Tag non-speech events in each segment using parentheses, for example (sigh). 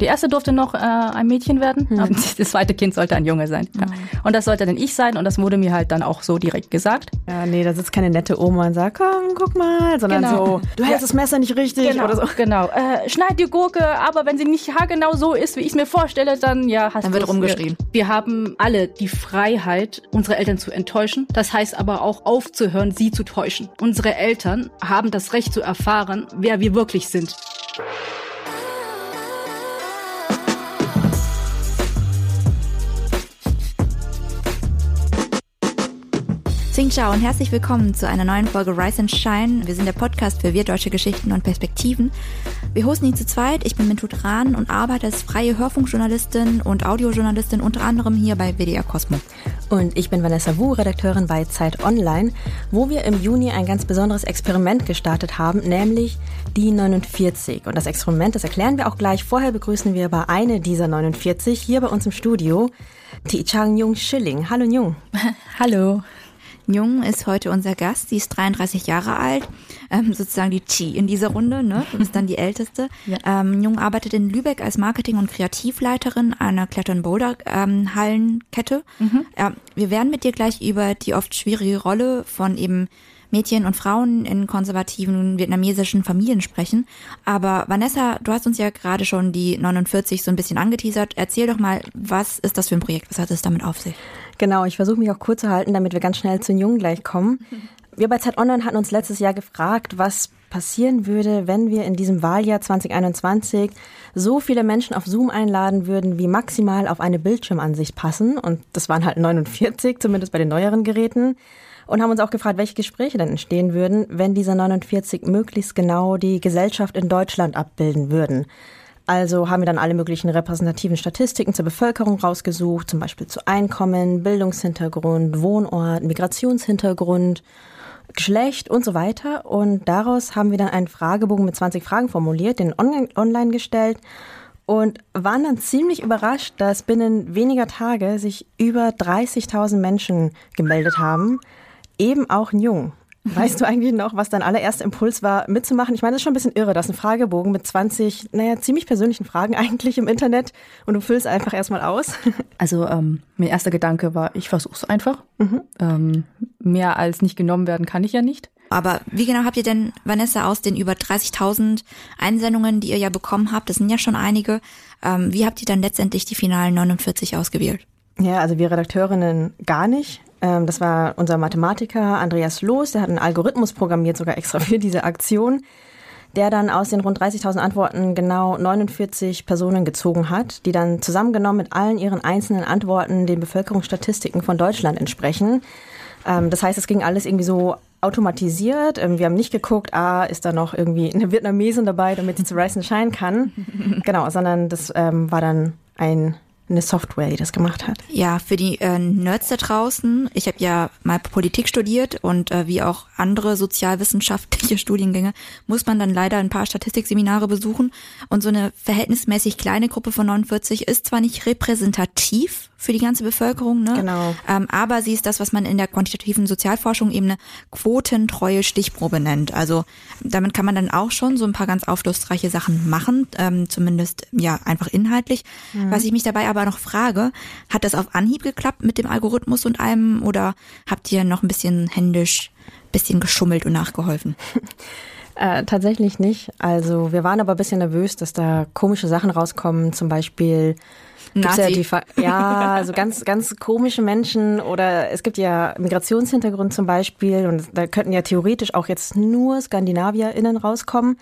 Die erste durfte noch äh, ein Mädchen werden, mhm. (laughs) das zweite Kind sollte ein Junge sein. Ja. Mhm. Und das sollte dann ich sein und das wurde mir halt dann auch so direkt gesagt. Ja, nee, da sitzt keine nette Oma und sagt, komm, guck mal, sondern genau. so, du hältst ja. das Messer nicht richtig genau, oder so. (laughs) Genau, äh, schneid die Gurke, aber wenn sie nicht haargenau so ist, wie ich es mir vorstelle, dann ja, hast du Dann wird rumgeschrien. Wir haben alle die Freiheit, unsere Eltern zu enttäuschen. Das heißt aber auch aufzuhören, sie zu täuschen. Unsere Eltern haben das Recht zu erfahren, wer wir wirklich sind. Xing Chao und herzlich willkommen zu einer neuen Folge Rise and Shine. Wir sind der Podcast für wir deutsche Geschichten und Perspektiven. Wir hosten ihn zu zweit. Ich bin Mintut Rahn und arbeite als freie Hörfunkjournalistin und Audiojournalistin unter anderem hier bei WDR Cosmo. Und ich bin Vanessa Wu, Redakteurin bei Zeit Online, wo wir im Juni ein ganz besonderes Experiment gestartet haben, nämlich die 49. Und das Experiment, das erklären wir auch gleich. Vorher begrüßen wir aber eine dieser 49 hier bei uns im Studio, die Chang Jung Schilling. Hallo Jung. (laughs) Hallo. Jung ist heute unser Gast. Sie ist 33 Jahre alt, ähm, sozusagen die Chi in dieser Runde. Ne? Du bist dann die Älteste. (laughs) Ja. Ähm, Jung arbeitet in Lübeck als Marketing- und Kreativleiterin einer Klettern-Boulder-Hallenkette. Ähm, mhm. ja, wir werden mit dir gleich über die oft schwierige Rolle von eben Mädchen und Frauen in konservativen vietnamesischen Familien sprechen. Aber Vanessa, du hast uns ja gerade schon die 49 so ein bisschen angeteasert. Erzähl doch mal, was ist das für ein Projekt? Was hat es damit auf sich? Genau, ich versuche mich auch kurz zu halten, damit wir ganz schnell zu den Jungen gleich kommen. Wir bei Zeit Online hatten uns letztes Jahr gefragt, was passieren würde, wenn wir in diesem Wahljahr 2021 so viele Menschen auf Zoom einladen würden, wie maximal auf eine Bildschirmansicht passen. Und das waren halt 49, zumindest bei den neueren Geräten. Und haben uns auch gefragt, welche Gespräche dann entstehen würden, wenn diese 49 möglichst genau die Gesellschaft in Deutschland abbilden würden. Also haben wir dann alle möglichen repräsentativen Statistiken zur Bevölkerung rausgesucht, zum Beispiel zu Einkommen, Bildungshintergrund, Wohnort, Migrationshintergrund, Geschlecht und so weiter. Und daraus haben wir dann einen Fragebogen mit 20 Fragen formuliert, den online gestellt und waren dann ziemlich überrascht, dass binnen weniger Tage sich über 30.000 Menschen gemeldet haben, eben auch Jung. Weißt du eigentlich noch, was dein allererster Impuls war, mitzumachen? Ich meine, das ist schon ein bisschen irre. Das ist ein Fragebogen mit 20, naja, ziemlich persönlichen Fragen (laughs) eigentlich im Internet und du füllst einfach erstmal aus. (laughs) Also ähm, mein erster Gedanke war, ich versuch's einfach. Mhm. Ähm, mehr als nicht genommen werden kann ich ja nicht. Aber wie genau habt ihr denn, Vanessa, aus den über 30.000 Einsendungen, die ihr ja bekommen habt, das sind ja schon einige, ähm, wie habt ihr dann letztendlich die finalen 49 ausgewählt? Ja, also wir Redakteurinnen gar nicht. Ähm, das war unser Mathematiker Andreas Loos, der hat einen Algorithmus programmiert, sogar extra (laughs) für diese Aktion, der dann aus den rund 30.000 Antworten genau 49 Personen gezogen hat, die dann zusammengenommen mit allen ihren einzelnen Antworten den Bevölkerungsstatistiken von Deutschland entsprechen. Ähm, das heißt, es ging alles irgendwie so automatisiert. Ähm, wir haben nicht geguckt, ah, ist da noch irgendwie (laughs) eine Vietnamesin dabei, damit sie zu Rice Shine kann. (laughs) Genau, sondern das war dann ein eine Software, die das gemacht hat. Ja, für die äh, Nerds da draußen, ich habe ja mal Politik studiert und äh, wie auch andere sozialwissenschaftliche (laughs) Studiengänge muss man dann leider ein paar Statistikseminare besuchen und so eine verhältnismäßig kleine Gruppe von 49 ist zwar nicht repräsentativ für die ganze Bevölkerung, ne? Genau. Ähm, aber sie ist das, was man in der quantitativen Sozialforschung eben eine quotentreue Stichprobe nennt. Also damit kann man dann auch schon so ein paar ganz aufschlussreiche Sachen machen, ähm, zumindest ja einfach inhaltlich. Mhm. Was ich mich dabei aber noch frage, hat das auf Anhieb geklappt mit dem Algorithmus und allem oder habt ihr noch ein bisschen händisch, bisschen geschummelt und nachgeholfen? (laughs) Äh, tatsächlich nicht. Also wir waren aber ein bisschen nervös, dass da komische Sachen rauskommen, zum Beispiel Nazi. Ja, die, ja, also ganz, ganz komische Menschen oder es gibt ja Migrationshintergrund zum Beispiel und da könnten ja theoretisch auch jetzt nur SkandinavierInnen rauskommen.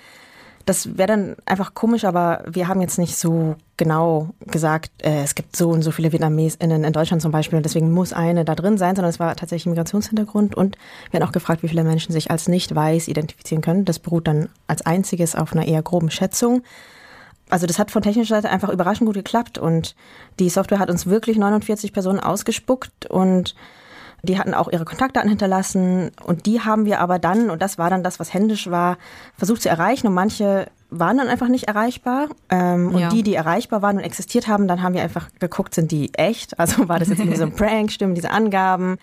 Das wäre dann einfach komisch, aber wir haben jetzt nicht so genau gesagt, äh, es gibt so und so viele VietnamesInnen in Deutschland zum Beispiel und deswegen muss eine da drin sein, sondern es war tatsächlich Migrationshintergrund und wir haben auch gefragt, wie viele Menschen sich als nicht weiß identifizieren können. Das beruht dann als einziges auf einer eher groben Schätzung also das hat von technischer Seite einfach überraschend gut geklappt und die Software hat uns wirklich 49 Personen ausgespuckt und die hatten auch ihre Kontaktdaten hinterlassen und die haben wir aber dann, und das war dann das, was händisch war, versucht zu erreichen und manche waren dann einfach nicht erreichbar. Ähm, und ja. die, die erreichbar waren und existiert haben, dann haben wir einfach geguckt, sind die echt? (laughs) Also war das jetzt irgendwie so ein (laughs) Prank, stimmen diese Angaben?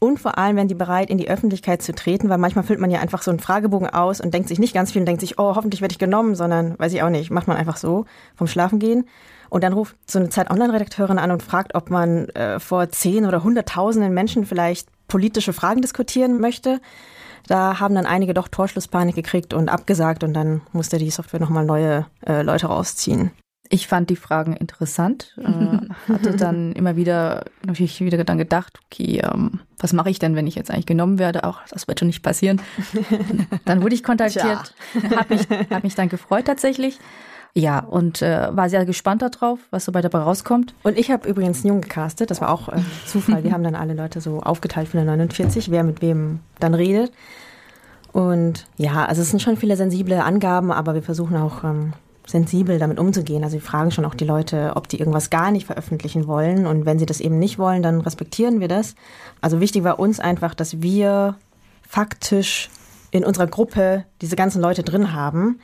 Und vor allem, wenn die bereit, in die Öffentlichkeit zu treten, weil manchmal füllt man ja einfach so einen Fragebogen aus und denkt sich nicht ganz viel und denkt sich, oh, hoffentlich werde ich genommen, sondern weiß ich auch nicht, macht man einfach so vom Schlafengehen. Und dann ruft so eine Zeit-Online-Redakteurin an und fragt, ob man äh, vor zehn oder hunderttausenden Menschen vielleicht politische Fragen diskutieren möchte. Da haben dann einige doch Torschlusspanik gekriegt und abgesagt und dann musste die Software nochmal neue äh, Leute rausziehen. Ich fand die Fragen interessant, äh, (laughs) hatte dann immer wieder natürlich wieder dann gedacht, okay, ähm, was mache ich denn, wenn ich jetzt eigentlich genommen werde? Auch das wird schon nicht passieren. (laughs) dann wurde ich kontaktiert, habe mich, hab mich dann gefreut tatsächlich. Ja, und äh, war sehr gespannt darauf, was so bei dabei rauskommt. Und ich habe übrigens Jung gecastet, das war auch äh, Zufall. Wir haben dann alle Leute so aufgeteilt von der 49, wer mit wem dann redet. Und ja, also es sind schon viele sensible Angaben, aber wir versuchen auch ähm, sensibel damit umzugehen. Also wir fragen schon auch die Leute, ob die irgendwas gar nicht veröffentlichen wollen. Und wenn sie das eben nicht wollen, dann respektieren wir das. Also wichtig war uns einfach, dass wir faktisch in unserer Gruppe diese ganzen Leute drin haben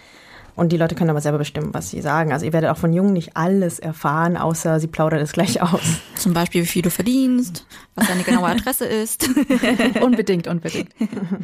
und die Leute können aber selber bestimmen, was sie sagen. Also ihr werdet auch von Jungen nicht alles erfahren, außer sie plaudert es gleich aus. Zum Beispiel, wie viel du verdienst, was deine genaue Adresse ist. (laughs) unbedingt, unbedingt.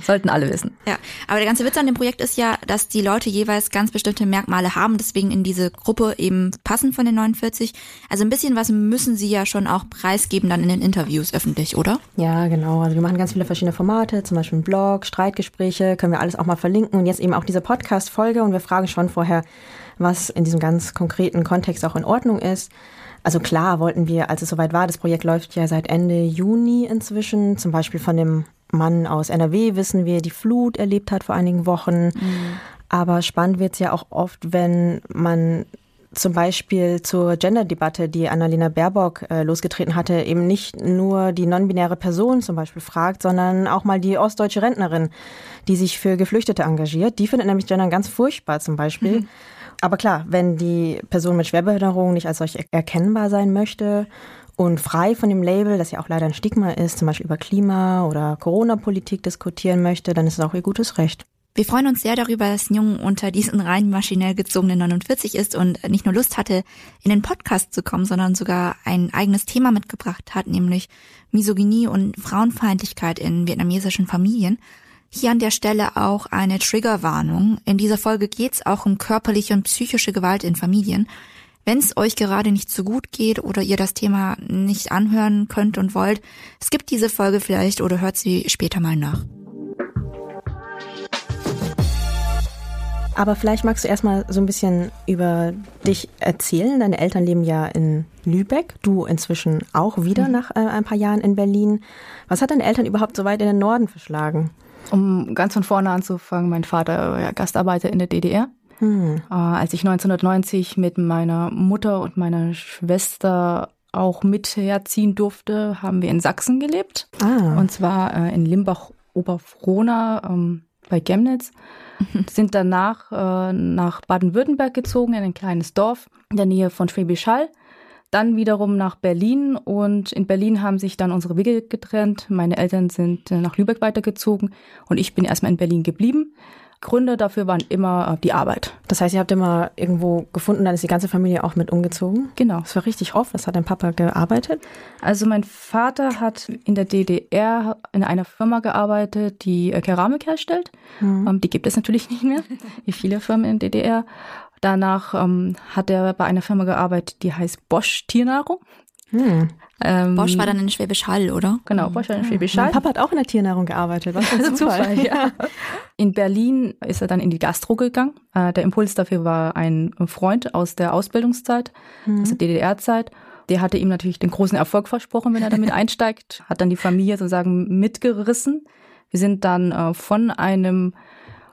Sollten alle wissen. Ja, aber der ganze Witz an dem Projekt ist ja, dass die Leute jeweils ganz bestimmte Merkmale haben, deswegen in diese Gruppe eben passen von den 49. Also ein bisschen was müssen sie ja schon auch preisgeben dann in den Interviews öffentlich, oder? Ja, genau. Also wir machen ganz viele verschiedene Formate, zum Beispiel ein Blog, Streitgespräche, können wir alles auch mal verlinken und jetzt eben auch diese Podcast-Folge und wir fragen schon vorher, was in diesem ganz konkreten Kontext auch in Ordnung ist. Also klar wollten wir, als es soweit war, das Projekt läuft ja seit Ende Juni inzwischen, zum Beispiel von dem Mann aus NRW wissen wir, die Flut erlebt hat vor einigen Wochen. Mhm. Aber spannend wird es ja auch oft, wenn man zum Beispiel zur Gender-Debatte, die Annalena Baerbock äh, losgetreten hatte, eben nicht nur die non-binäre Person zum Beispiel fragt, sondern auch mal die ostdeutsche Rentnerin, die sich für Geflüchtete engagiert. Die findet nämlich Gendern ganz furchtbar zum Beispiel. Mhm. Aber klar, wenn die Person mit Schwerbehinderung nicht als solch erkennbar sein möchte und frei von dem Label, das ja auch leider ein Stigma ist, zum Beispiel über Klima- oder Corona-Politik diskutieren möchte, dann ist es auch ihr gutes Recht. Wir freuen uns sehr darüber, dass Jung unter diesen rein maschinell gezogenen 49 ist und nicht nur Lust hatte, in den Podcast zu kommen, sondern sogar ein eigenes Thema mitgebracht hat, nämlich Misogynie und Frauenfeindlichkeit in vietnamesischen Familien. Hier an der Stelle auch eine Triggerwarnung. In dieser Folge geht's auch um körperliche und psychische Gewalt in Familien. Wenn es euch gerade nicht so gut geht oder ihr das Thema nicht anhören könnt und wollt, skippt diese Folge vielleicht oder hört sie später mal nach. Aber vielleicht magst du erstmal so ein bisschen über dich erzählen. Deine Eltern leben ja in Lübeck, du inzwischen auch wieder mhm. nach äh, ein paar Jahren in Berlin. Was hat deine Eltern überhaupt so weit in den Norden verschlagen? Um ganz von vorne anzufangen, mein Vater war ja Gastarbeiter in der DDR. Hm. Äh, als ich 1990 mit meiner Mutter und meiner Schwester auch mit herziehen durfte, haben wir in Sachsen gelebt. Ah. Und zwar äh, in Limbach-Oberfrohna ähm, bei Chemnitz. (laughs) sind danach äh, nach Baden-Württemberg gezogen, in ein kleines Dorf in der Nähe von Schwäbisch Hall. Dann wiederum nach Berlin und in Berlin haben sich dann unsere Wege getrennt. Meine Eltern sind äh, nach Lübeck weitergezogen und ich bin erstmal in Berlin geblieben. Gründe dafür waren immer äh, die Arbeit. Das heißt, ihr habt immer irgendwo gefunden, dann ist die ganze Familie auch mit umgezogen? Genau. Das war richtig oft. Was hat dein Papa gearbeitet? Also mein Vater hat in der DDR in einer Firma gearbeitet, die äh, Keramik herstellt. Mhm. Die gibt es natürlich nicht mehr, wie viele Firmen in der DDR. Danach ähm, hat er bei einer Firma gearbeitet, die heißt Bosch Tiernahrung. Hm. Ähm, Bosch war dann in Schwäbisch Hall, oder? Genau, Bosch war in Schwäbisch Hall. Mein Papa hat auch in der Tiernahrung gearbeitet. Was für ein also (laughs) Zufall. Zufall ja. In Berlin ist er dann in die Gastro gegangen. Äh, der Impuls dafür war ein Freund aus der Ausbildungszeit, mhm. aus der DDR-Zeit. Der hatte ihm natürlich den großen Erfolg versprochen, wenn er damit (laughs) einsteigt. Hat dann die Familie sozusagen mitgerissen. Wir sind dann äh, von einem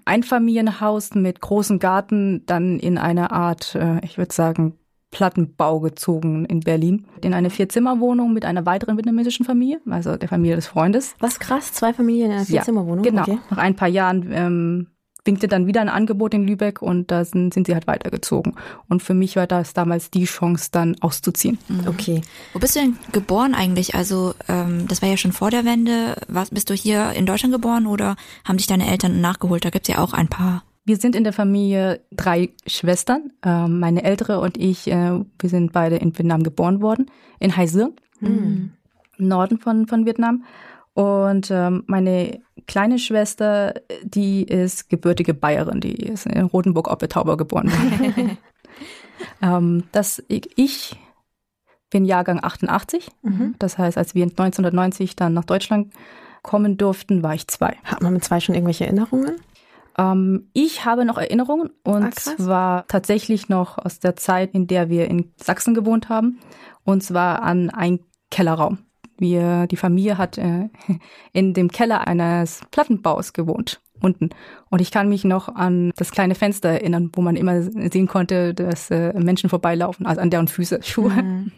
Einfamilienhaus mit großem Garten dann in eine Art, äh, ich würde sagen, Plattenbau gezogen in Berlin. In eine Vierzimmerwohnung mit einer weiteren vietnamesischen Familie, also der Familie des Freundes. Was krass, zwei Familien in einer Vierzimmerwohnung? Ja, genau. Okay. Nach ein paar Jahren ähm, winkte dann wieder ein Angebot in Lübeck und da sind, sind sie halt weitergezogen. Und für mich war das damals die Chance, dann auszuziehen. Mhm. Okay. Wo bist du denn geboren eigentlich? Also ähm, das war ja schon vor der Wende. Was, bist du hier in Deutschland geboren oder haben dich deine Eltern nachgeholt? Da gibt's ja auch ein paar wir sind in der Familie drei Schwestern. Ähm, meine ältere und ich, äh, wir sind beide in Vietnam geboren worden, in Hai mhm. im Norden von, von Vietnam. Und ähm, meine kleine Schwester, die ist gebürtige Bayerin, die ist in Rotenburg-Oppetauber geboren (laughs) ähm, das, ich bin Jahrgang 88. Mhm. Das heißt, als wir 1990 dann nach Deutschland kommen durften, war ich zwei. Hat man mit zwei schon irgendwelche Erinnerungen? Ähm, ich habe noch Erinnerungen und ah, zwar tatsächlich noch aus der Zeit, in der wir in Sachsen gewohnt haben. Und zwar an einen Kellerraum. Wir, die Familie hat äh, (laughs) in dem Keller eines Plattenbaus gewohnt unten. Und ich kann mich noch an das kleine Fenster erinnern, wo man immer sehen konnte, dass äh, Menschen vorbeilaufen, also an deren Füße, (laughs) Schuhe. Mhm.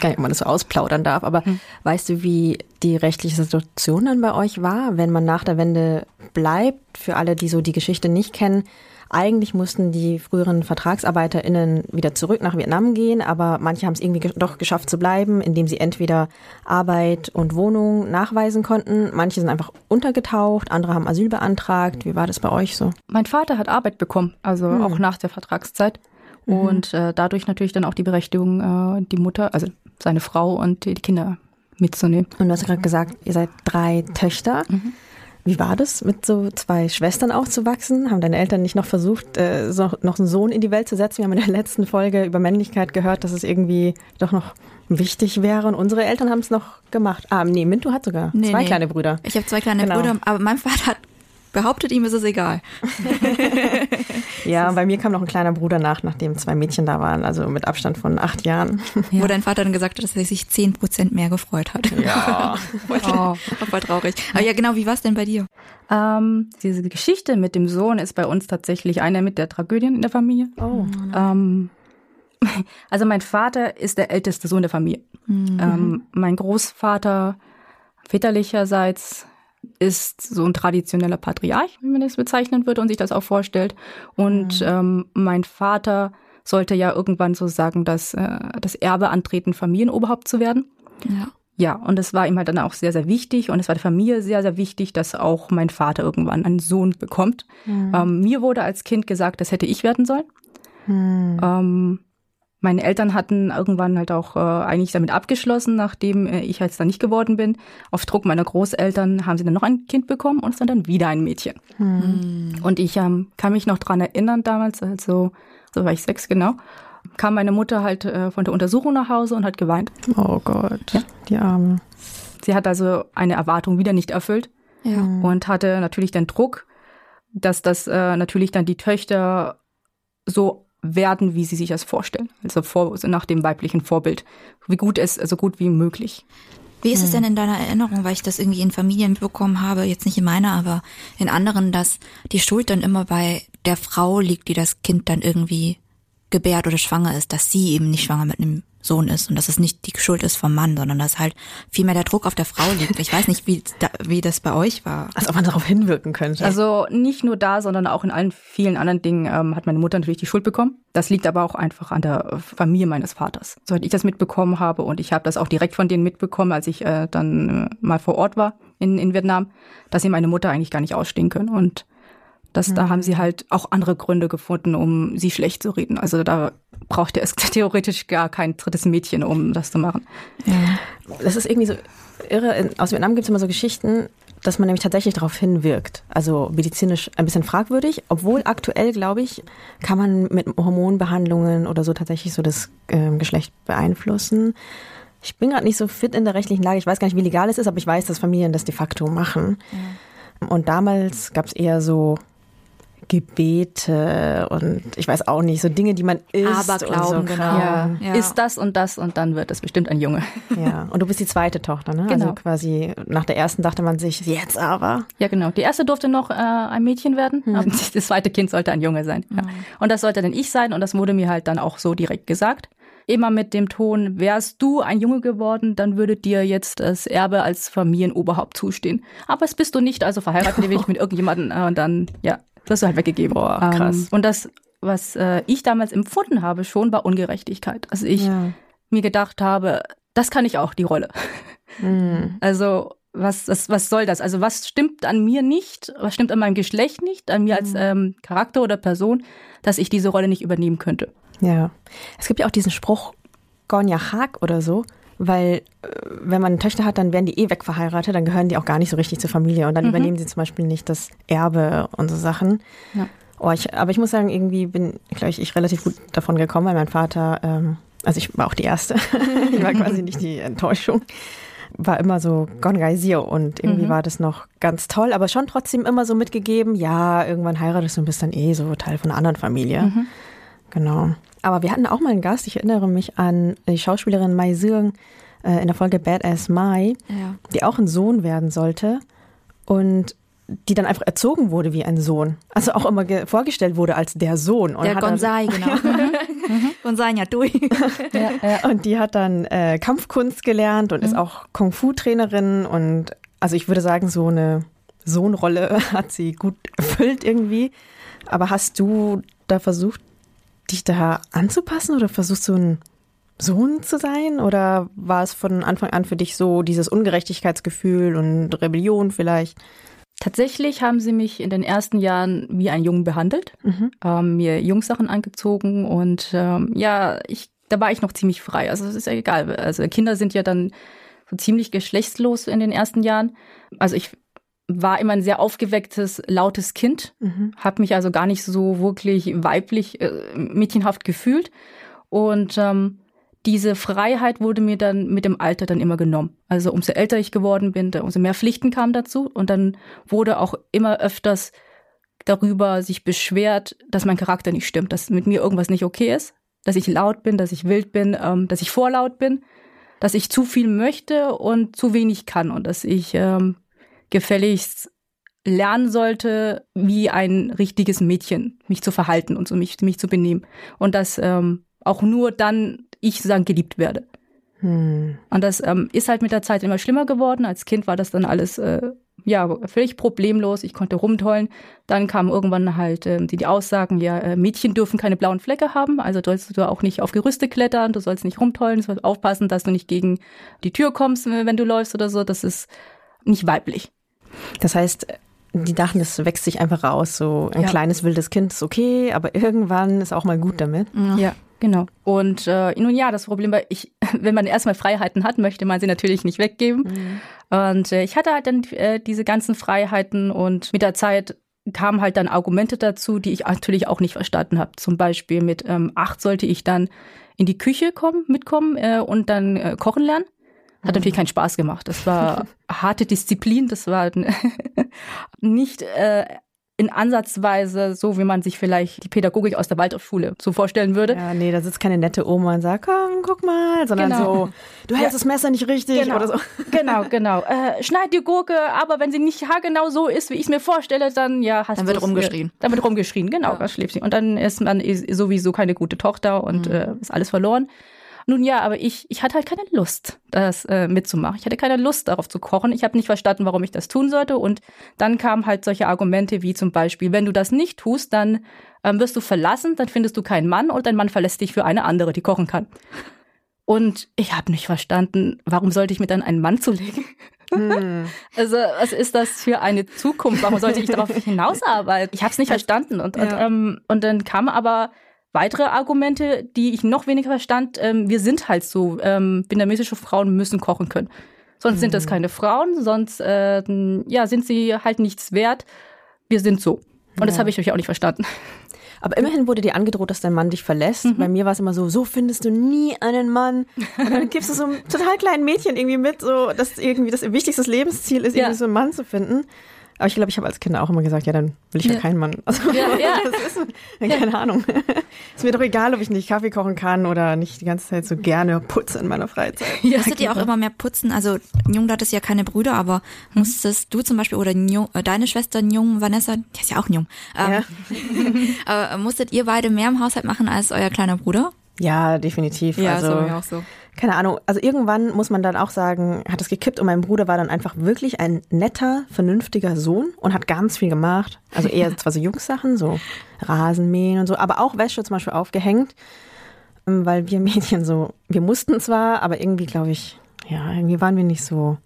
Gar nicht, ob man das so ausplaudern darf, aber mhm. weißt du, wie die rechtliche Situation dann bei euch war, wenn man nach der Wende bleibt? Für alle, die so die Geschichte nicht kennen, eigentlich mussten die früheren VertragsarbeiterInnen wieder zurück nach Vietnam gehen, aber manche haben es irgendwie doch geschafft zu bleiben, indem sie entweder Arbeit und Wohnung nachweisen konnten. Manche sind einfach untergetaucht, andere haben Asyl beantragt. Wie war das bei euch so? Mein Vater hat Arbeit bekommen, also hm. auch nach der Vertragszeit. Mhm. Und äh, dadurch natürlich dann auch die Berechtigung, äh, die Mutter, also seine Frau und die Kinder mitzunehmen. Und du hast gerade gesagt, ihr seid drei Töchter. Mhm. Wie war das, mit so zwei Schwestern aufzuwachsen? Haben deine Eltern nicht noch versucht, äh, so, noch einen Sohn in die Welt zu setzen? Wir haben in der letzten Folge über Männlichkeit gehört, dass es irgendwie doch noch wichtig wäre. Und unsere Eltern haben es noch gemacht. Ah, nee, Mintu hat sogar nee, zwei nee. kleine Brüder. Ich habe zwei kleine genau. Brüder, aber mein Vater hat behauptet, ihm ist es egal. (laughs) ja, bei mir kam noch ein kleiner Bruder nach, nachdem zwei Mädchen da waren, also mit Abstand von acht Jahren. Ja. Wo dein Vater dann gesagt hat, dass er sich zehn Prozent mehr gefreut hat. Ja. (laughs) oh. (laughs) Voll traurig. Aber ja, genau, wie war es denn bei dir? Ähm, diese Geschichte mit dem Sohn ist bei uns tatsächlich eine mit der Tragödien in der Familie. Oh. Ähm, also mein Vater ist der älteste Sohn der Familie. Mhm. Ähm, mein Großvater väterlicherseits ist so ein traditioneller Patriarch, wie man das bezeichnen würde und sich das auch vorstellt. Und mhm. ähm, mein Vater sollte ja irgendwann so sagen, dass äh, das Erbe antreten, Familienoberhaupt zu werden. Ja. Ja, und es war ihm halt dann auch sehr, sehr wichtig und es war der Familie sehr, sehr wichtig, dass auch mein Vater irgendwann einen Sohn bekommt. Mhm. Ähm, mir wurde als Kind gesagt, das hätte ich werden sollen. Mhm. Ähm, meine Eltern hatten irgendwann halt auch äh, eigentlich damit abgeschlossen, nachdem äh, ich jetzt dann nicht geworden bin. Auf Druck meiner Großeltern haben sie dann noch ein Kind bekommen und es dann, dann wieder ein Mädchen. Hm. Und ich ähm, kann mich noch dran erinnern damals, also so war ich sechs genau, kam meine Mutter halt äh, von der Untersuchung nach Hause und hat geweint. Oh Gott, ja? die Arme. Sie hat also eine Erwartung wieder nicht erfüllt ja. und hatte natürlich den Druck, dass das äh, natürlich dann die Töchter so werden, wie sie sich das vorstellen. Also vor, nach dem weiblichen Vorbild. Wie gut es, also gut wie möglich. Wie ist es denn in deiner Erinnerung, weil ich das irgendwie in Familien bekommen habe, jetzt nicht in meiner, aber in anderen, dass die Schuld dann immer bei der Frau liegt, die das Kind dann irgendwie gebärt oder schwanger ist, dass sie eben nicht schwanger mit einem Sohn ist und dass es nicht die Schuld ist vom Mann, sondern dass halt viel mehr der Druck auf der Frau liegt. Ich weiß nicht, wie, da, wie das bei euch war. Als ob man darauf hinwirken könnte. Also nicht nur da, sondern auch in allen vielen anderen Dingen ähm, hat meine Mutter natürlich die Schuld bekommen. Das liegt aber auch einfach an der Familie meines Vaters. Soweit ich das mitbekommen habe und ich habe das auch direkt von denen mitbekommen, als ich äh, dann äh, mal vor Ort war in, in Vietnam, dass sie meine Mutter eigentlich gar nicht ausstehen können und das, mhm. Da haben sie halt auch andere Gründe gefunden, um sie schlecht zu reden. Also da brauchte es (laughs) theoretisch gar kein drittes Mädchen, um das zu machen. Ja. Das ist irgendwie so irre. Aus Vietnam gibt es immer so Geschichten, dass man nämlich tatsächlich darauf hinwirkt. Also medizinisch ein bisschen fragwürdig, obwohl aktuell, glaube ich, kann man mit Hormonbehandlungen oder so tatsächlich so das äh, Geschlecht beeinflussen. Ich bin gerade nicht so fit in der rechtlichen Lage. Ich weiß gar nicht, wie legal es ist, aber ich weiß, dass Familien das de facto machen. Ja. Und damals gab es eher so Gebete und ich weiß auch nicht, so Dinge, die man isst. Aber Glauben, und so genau. Ja. ja. Ist das und das und dann wird es bestimmt ein Junge. Ja, und du bist die zweite Tochter, ne? Also genau. Also quasi nach der ersten dachte man sich, jetzt aber. Ja, genau. Die erste durfte noch äh, ein Mädchen werden, hm. aber (laughs) das zweite Kind sollte ein Junge sein. Ja. Hm. Und das sollte dann ich sein und das wurde mir halt dann auch so direkt gesagt. Immer mit dem Ton, wärst du ein Junge geworden, dann würde dir jetzt das Erbe als Familienoberhaupt zustehen. Aber es bist du nicht, also verheiratet dich (laughs) mit irgendjemandem äh, und dann, ja, wirst du halt weggegeben. Boah, krass. Ähm, und das, was äh, ich damals empfunden habe, schon war Ungerechtigkeit. Also ich ja. mir gedacht habe, das kann ich auch, die Rolle. Mhm. (laughs) Also was, was, was soll das? Also was stimmt an mir nicht? Was stimmt an meinem Geschlecht nicht? An mir als mhm. ähm, Charakter oder Person, dass ich diese Rolle nicht übernehmen könnte? Ja. Es gibt ja auch diesen Spruch, Gonja Hag oder so, Weil äh, wenn man Töchter hat, dann werden die eh wegverheiratet, dann gehören die auch gar nicht so richtig zur Familie und dann mhm. übernehmen sie zum Beispiel nicht das Erbe und so Sachen. Ja. Oh, ich, aber ich muss sagen, irgendwie bin, glaube ich, ich relativ gut davon gekommen, weil mein Vater, ähm, also ich war auch die Erste, (laughs) ich war quasi nicht die Enttäuschung, war immer so Gongaisio und irgendwie mhm. war das noch ganz toll, aber schon trotzdem immer so mitgegeben, ja, irgendwann heiratest du und bist dann eh so Teil von einer anderen Familie. Mhm. Genau. Aber wir hatten auch mal einen Gast, ich erinnere mich an die Schauspielerin Mai Sương äh, in der Folge Badass Mai, ja. die auch ein Sohn werden sollte und die dann einfach erzogen wurde wie ein Sohn. Also auch immer vorgestellt wurde als der Sohn. Und der Gonzai, genau. (laughs) Gonzai ja durch. (laughs) ja, ja. Und die hat dann äh, Kampfkunst gelernt und mhm. ist auch Kung-Fu-Trainerin. Und also ich würde sagen, so eine Sohnrolle (laughs) hat sie gut erfüllt irgendwie. Aber hast du da versucht, dich da anzupassen oder versuchst du ein Sohn zu sein? Oder war es von Anfang an für dich so dieses Ungerechtigkeitsgefühl und Rebellion vielleicht? Tatsächlich haben sie mich in den ersten Jahren wie ein Jungen behandelt, mhm. ähm, mir Jungsachen angezogen und ähm, ja, ich, da war ich noch ziemlich frei. Also es ist ja egal. Also Kinder sind ja dann so ziemlich geschlechtslos in den ersten Jahren. Also ich war immer ein sehr aufgewecktes, lautes Kind, mhm. habe mich also gar nicht so wirklich weiblich, äh, mädchenhaft gefühlt und ähm, diese Freiheit wurde mir dann mit dem Alter dann immer genommen. Also umso älter ich geworden bin, umso mehr Pflichten kamen dazu und dann wurde auch immer öfters darüber sich beschwert, dass mein Charakter nicht stimmt, dass mit mir irgendwas nicht okay ist, dass ich laut bin, dass ich wild bin, ähm, dass ich vorlaut bin, dass ich zu viel möchte und zu wenig kann und dass ich ähm, gefälligst lernen sollte, wie ein richtiges Mädchen mich zu verhalten und so mich, mich zu benehmen. Und dass ähm, auch nur dann ich sozusagen geliebt werde. Hm. Und das ähm, ist halt mit der Zeit immer schlimmer geworden. Als Kind war das dann alles äh, ja völlig problemlos. Ich konnte rumtollen. Dann kamen irgendwann halt äh, die, die Aussagen, ja, äh, Mädchen dürfen keine blauen Flecke haben, also sollst du auch nicht auf Gerüste klettern, du sollst nicht rumtollen, du sollst aufpassen, dass du nicht gegen die Tür kommst, wenn du läufst oder so. Das ist nicht weiblich. Das heißt, die dachten, das wächst sich einfach raus. So ein ja. kleines wildes Kind ist okay, aber irgendwann ist auch mal gut damit. Ja. Genau. Und äh, nun ja, das Problem war, ich, (laughs) wenn man erstmal Freiheiten hat, möchte man sie natürlich nicht weggeben. Mhm. Und äh, ich hatte halt dann äh, diese ganzen Freiheiten und mit der Zeit kamen halt dann Argumente dazu, die ich natürlich auch nicht verstanden habe. Zum Beispiel mit ähm, acht sollte ich dann in die Küche kommen, mitkommen äh, und dann äh, kochen lernen. Hat mhm. natürlich keinen Spaß gemacht. Das war (laughs) harte Disziplin, das war (laughs) nicht äh, in Ansatzweise so, wie man sich vielleicht die Pädagogik aus der Waldorfschule so vorstellen würde. Ja, nee, da sitzt keine nette Oma und sagt, komm, guck mal, sondern genau. so, du hältst ja. das Messer nicht richtig genau. oder so. (laughs) Genau, genau. Äh, schneid die Gurke, aber wenn sie nicht haargenau so ist, wie ich es mir vorstelle, dann ja, hast du Dann wird rumgeschrien. Dann wird rumgeschrien, genau, ja. schläft sie. Und dann ist man sowieso keine gute Tochter und mhm. äh, ist alles verloren. Nun ja, aber ich, ich hatte halt keine Lust, das äh, mitzumachen. Ich hatte keine Lust, darauf zu kochen. Ich habe nicht verstanden, warum ich das tun sollte. Und dann kamen halt solche Argumente wie zum Beispiel, wenn du das nicht tust, dann ähm, wirst du verlassen, dann findest du keinen Mann und dein Mann verlässt dich für eine andere, die kochen kann. Und ich habe nicht verstanden, warum sollte ich mir dann einen Mann zulegen? Hm. (laughs) Also, was ist das für eine Zukunft? Warum sollte ich darauf (laughs) hinausarbeiten? Ich habe es nicht verstanden. Und, ja. und, ähm, und dann kam aber weitere Argumente, die ich noch weniger verstand. Ähm, wir sind halt so, ähm, vietnamesische Frauen müssen kochen können. Sonst mhm. sind das mhm. keine Frauen, sonst äh, ja, sind sie halt nichts wert. Wir sind so. Und ja. das habe ich euch auch nicht verstanden. Aber immerhin wurde dir angedroht, dass dein Mann dich verlässt. Mhm. Bei mir war es immer so, so findest du nie einen Mann. Und dann gibst du so einem (laughs) total kleinen Mädchen irgendwie mit, so dass irgendwie das wichtigste Lebensziel ist, irgendwie so einen Mann zu finden. Aber ich glaube, ich habe als Kind auch immer gesagt, ja, dann will ich ja, ja keinen Mann. (laughs) Also, ja, ja. das ist, keine ja. Ahnung. (laughs) ist mir doch egal, ob ich nicht Kaffee kochen kann oder nicht die ganze Zeit so gerne putze in meiner Freizeit. Ja. Musstet ihr auch immer mehr putzen? Also, Jung, du hattest ja keine Brüder, aber hm. musstest du zum Beispiel oder Njung, äh, deine Schwester Jung, Vanessa, die ist ja auch Jung, ähm, ja. (laughs) äh, musstet ihr beide mehr im Haushalt machen als euer kleiner Bruder? Ja, definitiv. Ja, also, so, auch so keine Ahnung, also irgendwann muss man dann auch sagen, hat es gekippt und mein Bruder war dann einfach wirklich ein netter, vernünftiger Sohn und hat ganz viel gemacht. Also eher (laughs) zwar so Jungssachen, so Rasenmähen und so, aber auch Wäsche zum Beispiel aufgehängt, ähm, weil wir (laughs) Mädchen so, wir mussten zwar, aber irgendwie glaube ich, ja, irgendwie waren wir nicht so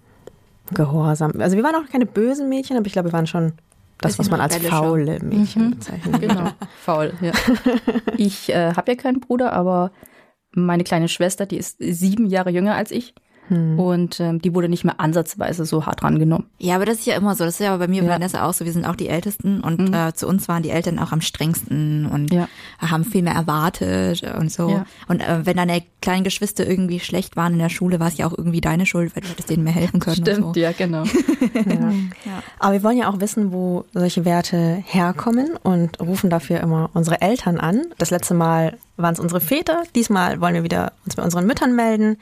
gehorsam. Also wir waren auch keine bösen Mädchen, aber ich glaube, wir waren schon das, was man als faule Mädchen mhm. bezeichnet. (laughs) Genau, faul, ja. Ich äh, habe ja keinen Bruder, aber meine kleine Schwester, die ist sieben Jahre jünger als ich. Hm. Und ähm, die wurde nicht mehr ansatzweise so hart rangenommen. Ja, aber das ist ja immer so. Das ist ja bei mir ja. Vanessa auch so. Wir sind auch die Ältesten und mhm. äh, zu uns waren die Eltern auch am strengsten und ja. haben viel mehr erwartet und so. Ja. Und äh, wenn deine kleinen Geschwister irgendwie schlecht waren in der Schule, war es ja auch irgendwie deine Schuld, weil du hättest denen mehr helfen können. Stimmt, so. ja, genau. (laughs) ja. Aber wir wollen ja auch wissen, wo solche Werte herkommen und rufen dafür immer unsere Eltern an. Das letzte Mal waren es unsere Väter. Diesmal wollen wir wieder uns bei unseren Müttern melden.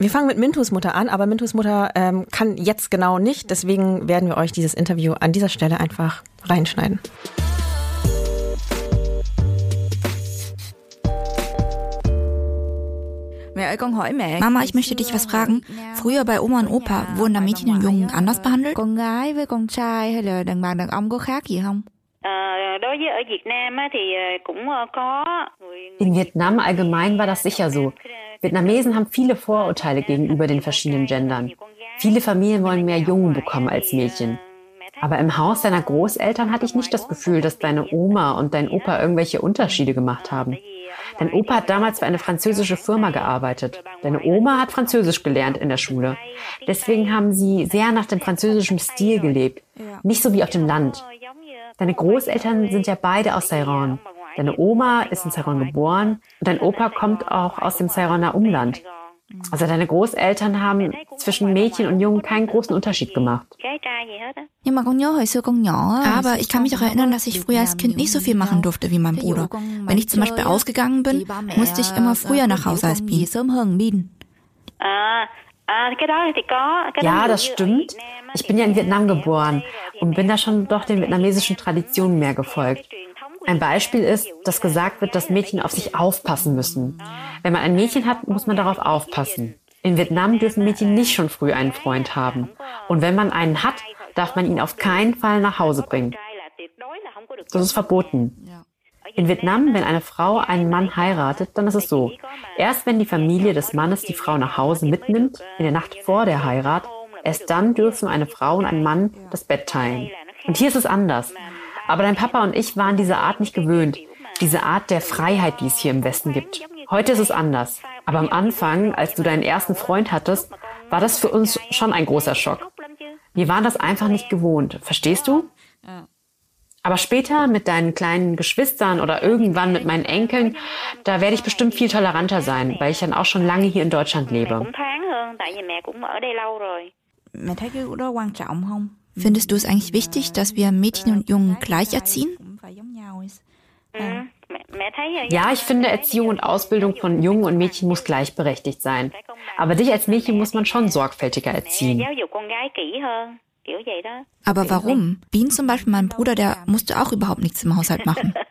Wir fangen mit Mintus Mutter an, aber Mintus Mutter ähm, kann jetzt genau nicht. Deswegen werden wir euch dieses Interview an dieser Stelle einfach reinschneiden. Mama, ich möchte dich was fragen. Früher bei Oma und Opa wurden da Mädchen und Jungen anders behandelt? In Vietnam allgemein war das sicher so. Vietnamesen haben viele Vorurteile gegenüber den verschiedenen Gendern. Viele Familien wollen mehr Jungen bekommen als Mädchen. Aber im Haus deiner Großeltern hatte ich nicht das Gefühl, dass deine Oma und dein Opa irgendwelche Unterschiede gemacht haben. Dein Opa hat damals für eine französische Firma gearbeitet. Deine Oma hat Französisch gelernt in der Schule. Deswegen haben sie sehr nach dem französischen Stil gelebt. Nicht so wie auf dem Land. Deine Großeltern sind ja beide aus Saigon. Deine Oma ist in Saigon geboren und dein Opa kommt auch aus dem Saigoner Umland. Also deine Großeltern haben zwischen Mädchen und Jungen keinen großen Unterschied gemacht. Aber ich kann mich auch erinnern, dass ich früher als Kind nicht so viel machen durfte wie mein Bruder. Wenn ich zum Beispiel ausgegangen bin, musste ich immer früher nach Hause als Bin. Ja, das stimmt. Ich bin ja in Vietnam geboren und bin da schon doch den vietnamesischen Traditionen mehr gefolgt. Ein Beispiel ist, dass gesagt wird, dass Mädchen auf sich aufpassen müssen. Wenn man ein Mädchen hat, muss man darauf aufpassen. In Vietnam dürfen Mädchen nicht schon früh einen Freund haben. Und wenn man einen hat, darf man ihn auf keinen Fall nach Hause bringen. Das ist verboten. In Vietnam, wenn eine Frau einen Mann heiratet, dann ist es so. Erst wenn die Familie des Mannes die Frau nach Hause mitnimmt, in der Nacht vor der Heirat, erst dann dürfen eine Frau und ein Mann das Bett teilen. Und hier ist es anders. Aber dein Papa und ich waren diese Art nicht gewöhnt. Diese Art der Freiheit, die es hier im Westen gibt. Heute ist es anders. Aber am Anfang, als du deinen ersten Freund hattest, war das für uns schon ein großer Schock. Wir waren das einfach nicht gewohnt. Verstehst du? Aber später mit deinen kleinen Geschwistern oder irgendwann mit meinen Enkeln, da werde ich bestimmt viel toleranter sein, weil ich dann auch schon lange hier in Deutschland lebe. Findest du es eigentlich wichtig, dass wir Mädchen und Jungen gleich erziehen? Ja, ich finde, Erziehung und Ausbildung von Jungen und Mädchen muss gleichberechtigt sein. Aber dich als Mädchen muss man schon sorgfältiger erziehen. Aber warum? Bean zum Beispiel, mein Bruder, der musste auch überhaupt nichts im Haushalt machen. (laughs)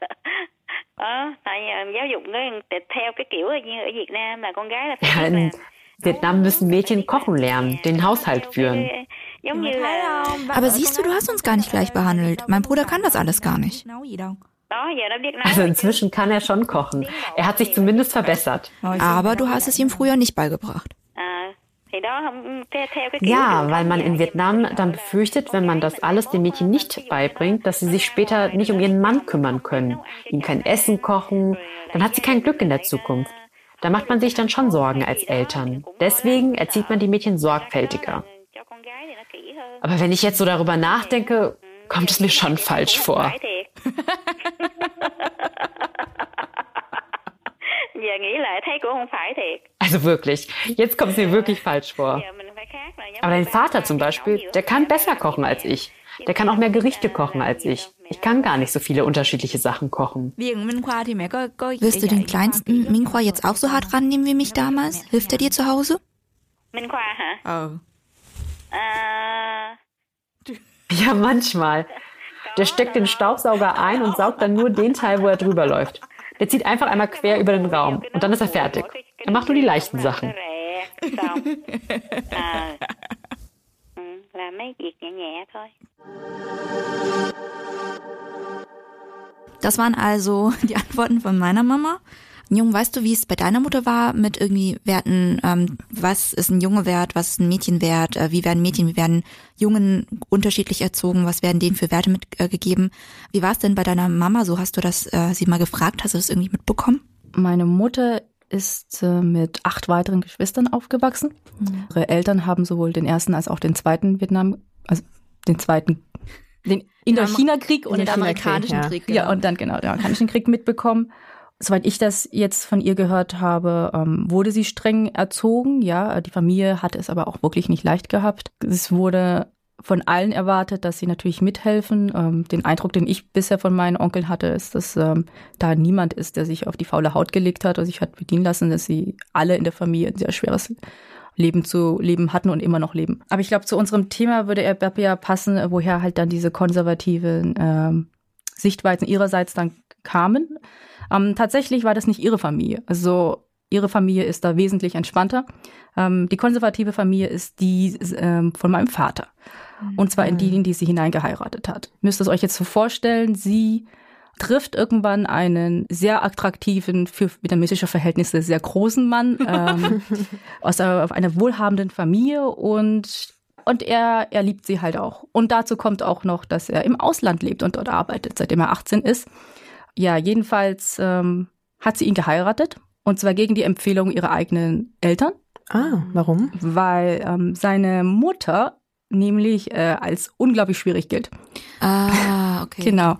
Ja, in (laughs) Vietnam müssen Mädchen kochen lernen, den Haushalt führen. Aber siehst du, du hast uns gar nicht gleich behandelt. Mein Bruder kann das alles gar nicht. Also inzwischen kann er schon kochen. Er hat sich zumindest verbessert. Aber du hast es ihm früher nicht beigebracht. Ja, weil man in Vietnam dann befürchtet, wenn man das alles den Mädchen nicht beibringt, dass sie sich später nicht um ihren Mann kümmern können, ihm kein Essen kochen, dann hat sie kein Glück in der Zukunft. Da macht man sich dann schon Sorgen als Eltern. Deswegen erzieht man die Mädchen sorgfältiger. Aber wenn ich jetzt so darüber nachdenke, kommt es mir schon falsch vor. Also wirklich, jetzt kommt es mir wirklich falsch vor. Aber dein Vater zum Beispiel, der kann besser kochen als ich. Der kann auch mehr Gerichte kochen als ich. Ich kann gar nicht so viele unterschiedliche Sachen kochen. Wirst du den kleinsten Minhua jetzt auch so hart rannehmen wie mich damals? Hilft er dir zu Hause? Oh. Ja, manchmal. Der steckt den Staubsauger ein und saugt dann nur den Teil, wo er drüber läuft. Der zieht einfach einmal quer über den Raum und dann ist er fertig. Er macht nur die leichten Sachen. (laughs) Das waren also (laughs) die Antworten von meiner Mama. Jung, weißt du, wie es bei deiner Mutter war mit irgendwie Werten, ähm, was ist ein Junge wert, was ist ein Mädchen wert, äh, wie werden Mädchen, wie werden Jungen unterschiedlich erzogen, was werden denen für Werte mitgegeben? Äh, wie war es denn bei deiner Mama so? Hast du das äh, sie mal gefragt? Hast du das irgendwie mitbekommen? Meine Mutter ist äh, mit acht weiteren Geschwistern aufgewachsen. Mhm. Ihre Eltern haben sowohl den ersten als auch den zweiten Vietnam, also den zweiten, den Indochina-Krieg und den amerikanischen Krieg. Krieg genau. Ja, und dann genau den amerikanischen Krieg mitbekommen. Soweit ich das jetzt von ihr gehört habe, ähm, wurde sie streng erzogen. Ja, die Familie hatte es aber auch wirklich nicht leicht gehabt. Es wurde von allen erwartet, dass sie natürlich mithelfen. Ähm, den Eindruck, den ich bisher von meinen Onkeln hatte, ist, dass ähm, da niemand ist, der sich auf die faule Haut gelegt hat oder sich hat bedienen lassen, dass sie alle in der Familie ein sehr schweres Leben zu leben hatten und immer noch leben. Aber ich glaube, zu unserem Thema würde er ja passen, woher halt dann diese konservativen ähm, Sichtweisen ihrerseits dann kamen. Ähm, tatsächlich war das nicht ihre Familie. Also ihre Familie ist da wesentlich entspannter. Ähm, die konservative Familie ist die ähm, von meinem Vater. Und zwar in die, in die sie hineingeheiratet hat. Müsst ihr euch jetzt so vorstellen, sie trifft irgendwann einen sehr attraktiven, für vietnamesische Verhältnisse sehr großen Mann (laughs) ähm, aus einer, einer wohlhabenden Familie und und er, er liebt sie halt auch. Und dazu kommt auch noch, dass er im Ausland lebt und dort arbeitet, seitdem er 18 ist. Ja, jedenfalls ähm, hat sie ihn geheiratet und zwar gegen die Empfehlung ihrer eigenen Eltern. Ah, warum? Weil ähm, seine Mutter nämlich äh, als unglaublich schwierig gilt. Ah, okay. Genau.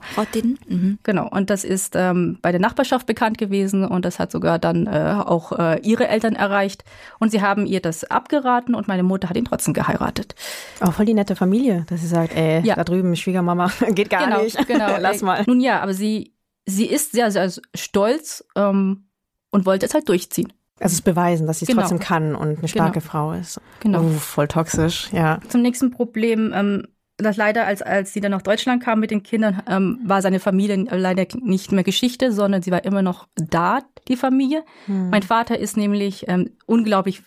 Mhm. Genau. Und das ist ähm, bei der Nachbarschaft bekannt gewesen und das hat sogar dann äh, auch äh, ihre Eltern erreicht. Und sie haben ihr das abgeraten und meine Mutter hat ihn trotzdem geheiratet. Auch voll die nette Familie, dass sie sagt, ey, ja. da drüben Schwiegermama (laughs) geht gar genau, nicht. (laughs) Genau. Lass mal. Nun ja, aber sie, sie ist sehr, sehr stolz ähm, und wollte es halt durchziehen. Also es beweisen, dass sie es genau. trotzdem kann und eine starke genau. Frau ist. Genau. Oh, voll toxisch, ja. Zum nächsten Problem, ähm, das leider, als, als sie dann nach Deutschland kam mit den Kindern, ähm, war seine Familie leider nicht mehr Geschichte, sondern sie war immer noch da, die Familie. Hm. Mein Vater ist nämlich ähm, unglaublich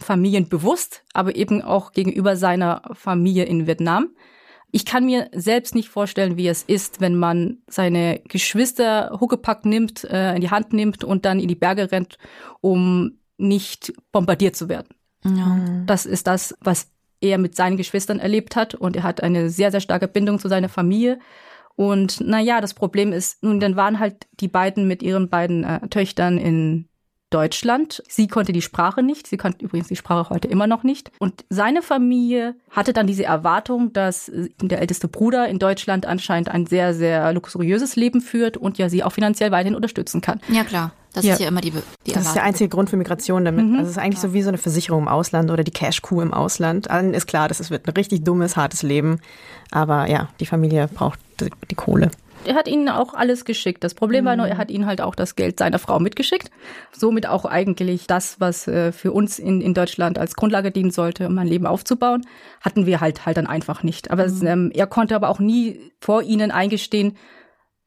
familienbewusst, aber eben auch gegenüber seiner Familie in Vietnam. Ich kann mir selbst nicht vorstellen, wie es ist, wenn man seine Geschwister Huckepack nimmt, äh, in die Hand nimmt und dann in die Berge rennt, um nicht bombardiert zu werden. Ja. Das ist das, was er mit seinen Geschwistern erlebt hat und er hat eine sehr, sehr starke Bindung zu seiner Familie. Und naja, das Problem ist, nun, dann waren halt die beiden mit ihren beiden äh, Töchtern in Deutschland. Sie konnte die Sprache nicht. Sie konnte übrigens die Sprache heute immer noch nicht. Und seine Familie hatte dann diese Erwartung, dass der älteste Bruder in Deutschland anscheinend ein sehr, sehr luxuriöses Leben führt und ja sie auch finanziell weiterhin unterstützen kann. Ja, klar. Das ja. ist ja immer die, die Das Erwartung. ist der einzige Grund für Migration damit. Mhm. Also es ist eigentlich ja. so wie so eine Versicherung im Ausland oder die Cash-Kuh im Ausland. Allen ist klar, dass es wird ein richtig dummes, hartes Leben. Aber ja, die Familie braucht die, die Kohle er hat ihnen auch alles geschickt. Das Problem mhm. war nur, er hat ihnen halt auch das Geld seiner Frau mitgeschickt. Somit auch eigentlich das, was äh, für uns in, in Deutschland als Grundlage dienen sollte, um ein Leben aufzubauen, hatten wir halt halt dann einfach nicht. Aber mhm. es, ähm, er konnte aber auch nie vor ihnen eingestehen,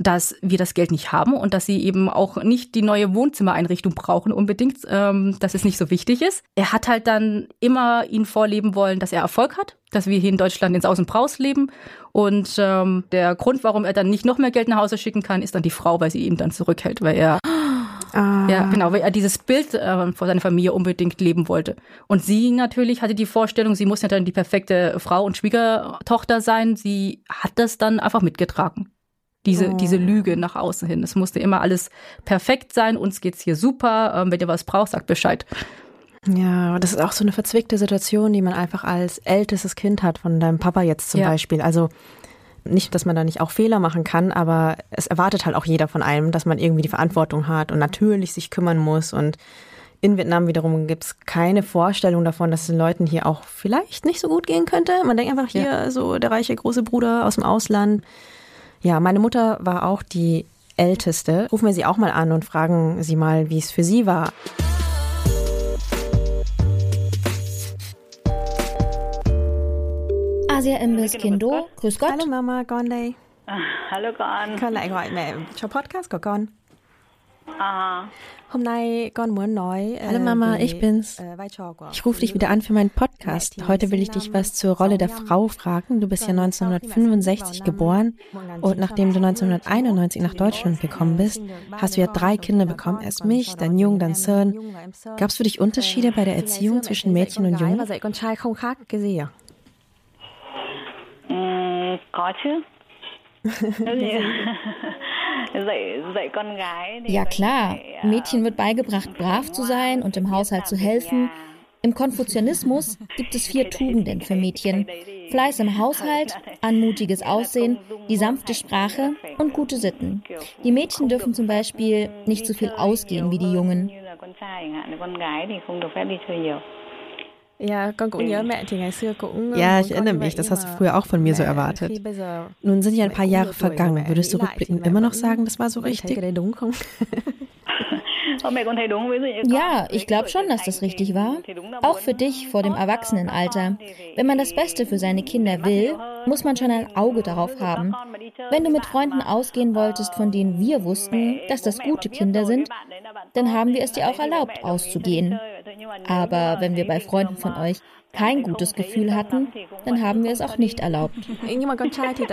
dass wir das Geld nicht haben und dass sie eben auch nicht die neue Wohnzimmereinrichtung brauchen unbedingt, ähm, dass es nicht so wichtig ist. Er hat halt dann immer ihnen vorleben wollen, dass er Erfolg hat, dass wir hier in Deutschland ins Aus und Braus leben. Und ähm, der Grund, warum er dann nicht noch mehr Geld nach Hause schicken kann, ist dann die Frau, weil sie ihn dann zurückhält, weil er Ah. Ja, genau, weil er dieses Bild äh, vor seiner Familie unbedingt leben wollte. Und sie natürlich hatte die Vorstellung, sie muss ja dann die perfekte Frau und Schwiegertochter sein. Sie hat das dann einfach mitgetragen diese, oh. diese Lüge nach außen hin. Es musste immer alles perfekt sein, uns geht's hier super, ähm, wenn ihr was braucht, sagt Bescheid. Ja, das ist auch so eine verzwickte Situation, die man einfach als ältestes Kind hat, von deinem Papa jetzt zum ja. Beispiel. Also nicht, dass man da nicht auch Fehler machen kann, aber es erwartet halt auch jeder von einem, dass man irgendwie die Verantwortung hat und natürlich sich kümmern muss. Und in Vietnam wiederum gibt's keine Vorstellung davon, dass es den Leuten hier auch vielleicht nicht so gut gehen könnte. Man denkt einfach hier ja. so der reiche große Bruder aus dem Ausland ja, meine Mutter war auch die Älteste. Rufen wir sie auch mal an und fragen sie mal, wie es für sie war. Asia Imbiss Kindo, grüß Gott. Hallo Mama, Gonday. Hallo con. Con lại gọi mẹ cho podcast con. À. Hôm nay con muốn nói. Hallo Mama, ich bin's. Ich rufe dich wieder an für meinen Podcast. Heute will ich dich was zur Rolle der Frau fragen. Du bist ja 1965 geboren und nachdem du 1991 nach Deutschland gekommen bist, hast du ja drei Kinder bekommen. Erst mich, dann Jung, dann Sơn. Gab es für dich Unterschiede bei der Erziehung zwischen Mädchen und Jungen? Có chứ. (laughs) Ja (laughs) klar, Mädchen wird beigebracht, (laughs) brav zu sein und im Haushalt zu helfen. Im Konfuzianismus gibt es vier Tugenden für Mädchen. Fleiß im Haushalt, anmutiges Aussehen, die sanfte Sprache und gute Sitten. Die Mädchen dürfen zum Beispiel nicht so viel ausgehen wie die Jungen. Ja, (laughs) ich erinnere mich, das hast du früher auch von mir so erwartet. Nun sind ja ein paar Jahre vergangen. Würdest du rückblickend immer noch sagen, das war so richtig? Ja, ich glaube schon, dass das richtig war. Auch für dich vor dem Erwachsenenalter. Wenn man das Beste für seine Kinder will, muss man schon ein Auge darauf haben. Wenn du mit Freunden ausgehen wolltest, von denen wir wussten, dass das gute Kinder sind, dann haben wir es dir auch erlaubt, auszugehen. Aber wenn wir bei Freunden von euch kein gutes Gefühl hatten, dann haben wir es auch nicht erlaubt.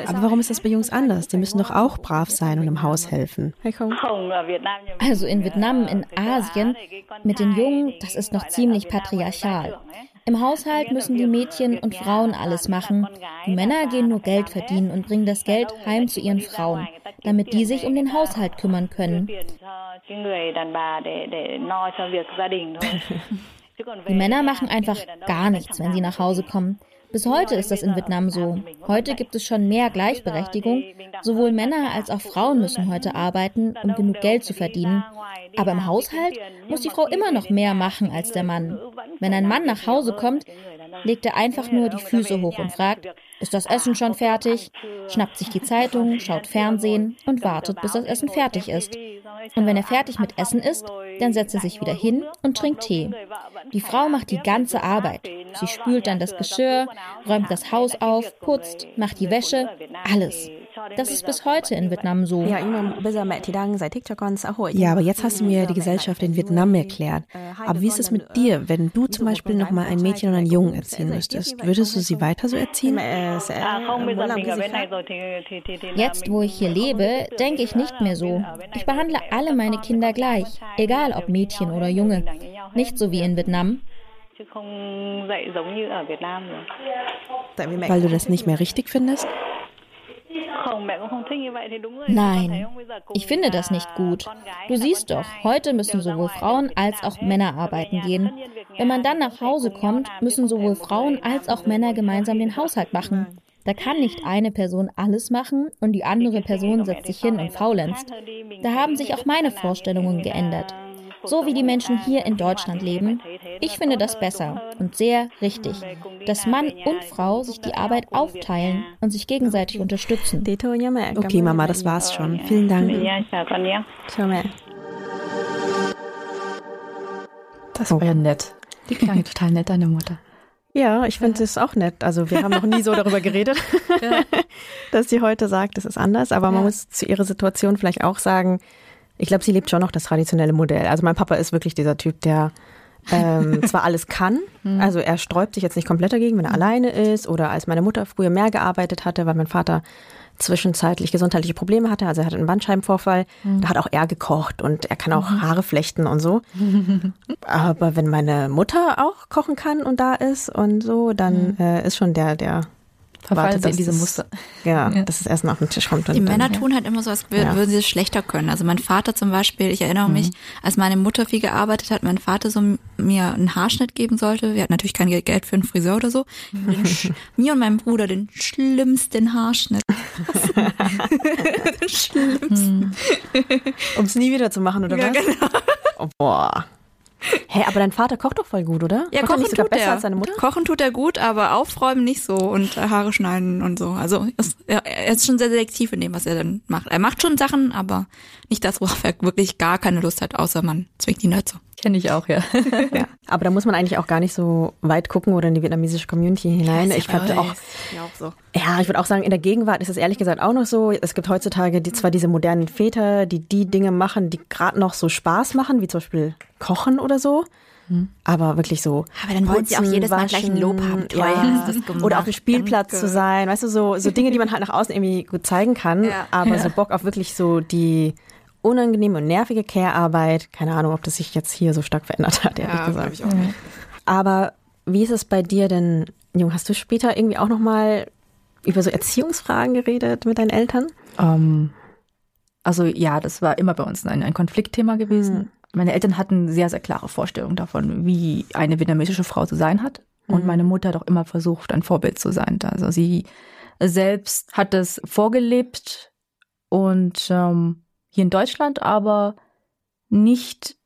Aber warum ist das bei Jungs anders? Die müssen doch auch brav sein und im Haus helfen. Also in Vietnam, in Asien, mit den Jungen, das ist noch ziemlich patriarchal. Im Haushalt müssen die Mädchen und Frauen alles machen. Die Männer gehen nur Geld verdienen und bringen das Geld heim zu ihren Frauen, damit die sich um den Haushalt kümmern können. (laughs) Die Männer machen einfach gar nichts, wenn sie nach Hause kommen. Bis heute ist das in Vietnam so. Heute gibt es schon mehr Gleichberechtigung. Sowohl Männer als auch Frauen müssen heute arbeiten, um genug Geld zu verdienen. Aber im Haushalt muss die Frau immer noch mehr machen als der Mann. Wenn ein Mann nach Hause kommt, legt er einfach nur die Füße hoch und fragt, ist das Essen schon fertig? Schnappt sich die Zeitung, schaut Fernsehen und wartet, bis das Essen fertig ist. Und wenn er fertig mit Essen ist, dann setzt er sich wieder hin und trinkt Tee. Die Frau macht die ganze Arbeit. Sie spült dann das Geschirr, räumt das Haus auf, putzt, macht die Wäsche, alles. Das ist bis heute in Vietnam so. Ja, aber jetzt hast du mir die Gesellschaft in Vietnam erklärt. Aber wie ist es mit dir, wenn du zum Beispiel noch mal ein Mädchen oder einen Jungen erziehen müsstest? Würdest du sie weiter so erziehen? Jetzt, wo ich hier lebe, denke ich nicht mehr so. Ich behandle alle meine Kinder gleich, egal ob Mädchen oder Junge. Nicht so wie in Vietnam. Weil du das nicht mehr richtig findest? Nein, ich finde das nicht gut. Du siehst doch, heute müssen sowohl Frauen als auch Männer arbeiten gehen. Wenn man dann nach Hause kommt, müssen sowohl Frauen als auch Männer gemeinsam den Haushalt machen. Da kann nicht eine Person alles machen und die andere Person setzt sich hin und faulenzt. Da haben sich auch meine Vorstellungen geändert so wie die Menschen hier in Deutschland leben. Ich finde das besser und sehr richtig, dass Mann und Frau sich die Arbeit aufteilen und sich gegenseitig unterstützen. Okay, Mama, das war's schon. Vielen Dank. Das war ja nett. Die klang total nett, deine Mutter. Ja, ich finde es auch nett. Also wir haben noch nie so darüber geredet, ja. (laughs) dass sie heute sagt, es ist anders. Aber man muss zu ihrer Situation vielleicht auch sagen, ich glaube, sie lebt schon noch das traditionelle Modell. Also mein Papa ist wirklich dieser Typ, der ähm, (laughs) zwar alles kann, mhm. also er sträubt sich jetzt nicht komplett dagegen, wenn er mhm. alleine ist oder als meine Mutter früher mehr gearbeitet hatte, weil mein Vater zwischenzeitlich gesundheitliche Probleme hatte, also er hatte einen Bandscheibenvorfall, mhm. da hat auch er gekocht und er kann auch mhm. Haare flechten und so. (laughs) Aber wenn meine Mutter auch kochen kann und da ist und so, dann äh, ist schon der, der verfallen sie in diese Muster. Ja, ja, dass es erst auf den Tisch kommt. Die Männer tun halt immer so, als würden ja. sie es schlechter können. Also mein Vater zum Beispiel, ich erinnere mhm. mich, als meine Mutter viel gearbeitet hat, mein Vater so mir einen Haarschnitt geben sollte. Wir hatten natürlich kein Geld für einen Friseur oder so. (laughs) mir und meinem Bruder den schlimmsten Haarschnitt. (laughs) den schlimmsten. Um es nie wieder zu machen, oder ja, was? Genau. Oh, boah. Hä, hey, aber dein Vater kocht doch voll gut, oder? Ja, kocht kochen er tut besser er. als seine Mutter? Kochen tut er gut, aber aufräumen nicht so und Haare schneiden und so. Also ist, er ist schon sehr selektiv in dem, was er dann macht. Er macht schon Sachen, aber nicht das, worauf er wirklich gar keine Lust hat, außer man zwingt ihn dazu. Kenne ich auch, ja. (laughs) ja. Aber da muss man eigentlich auch gar nicht so weit gucken oder in die vietnamesische Community hinein. Ja, ich fand auch, auch so. ja, ich würde auch sagen, in der Gegenwart ist es ehrlich gesagt auch noch so. Es gibt heutzutage die, zwar diese modernen Väter, die die Dinge machen, die gerade noch so Spaß machen, wie zum Beispiel Kochen oder so. Hm. Aber wirklich so. Aber dann wollen sie auch jedes Mal gleich ein Lob haben. Toll, ja. (laughs) das gemacht, Oder auf dem Spielplatz danke. zu sein. Weißt du, so, so Dinge, die man halt nach außen irgendwie gut zeigen kann. Ja. Aber so Bock auf wirklich so die unangenehme und nervige Care-Arbeit. Keine Ahnung, ob das sich jetzt hier so stark verändert hat, ehrlich ja, gesagt. Ich auch nicht. Aber wie ist es bei dir denn, Jung? Hast du später irgendwie auch nochmal über so Erziehungsfragen geredet mit deinen Eltern? Um, ähm, Also ja, das war immer bei uns ein, ein Konfliktthema gewesen. Mhm. Meine Eltern hatten sehr, sehr klare Vorstellungen davon, wie eine vietnamesische Frau zu sein hat. Und mhm. meine Mutter hat auch immer versucht, ein Vorbild zu sein. Also sie selbst hat das vorgelebt und ähm, hier in Deutschland aber nicht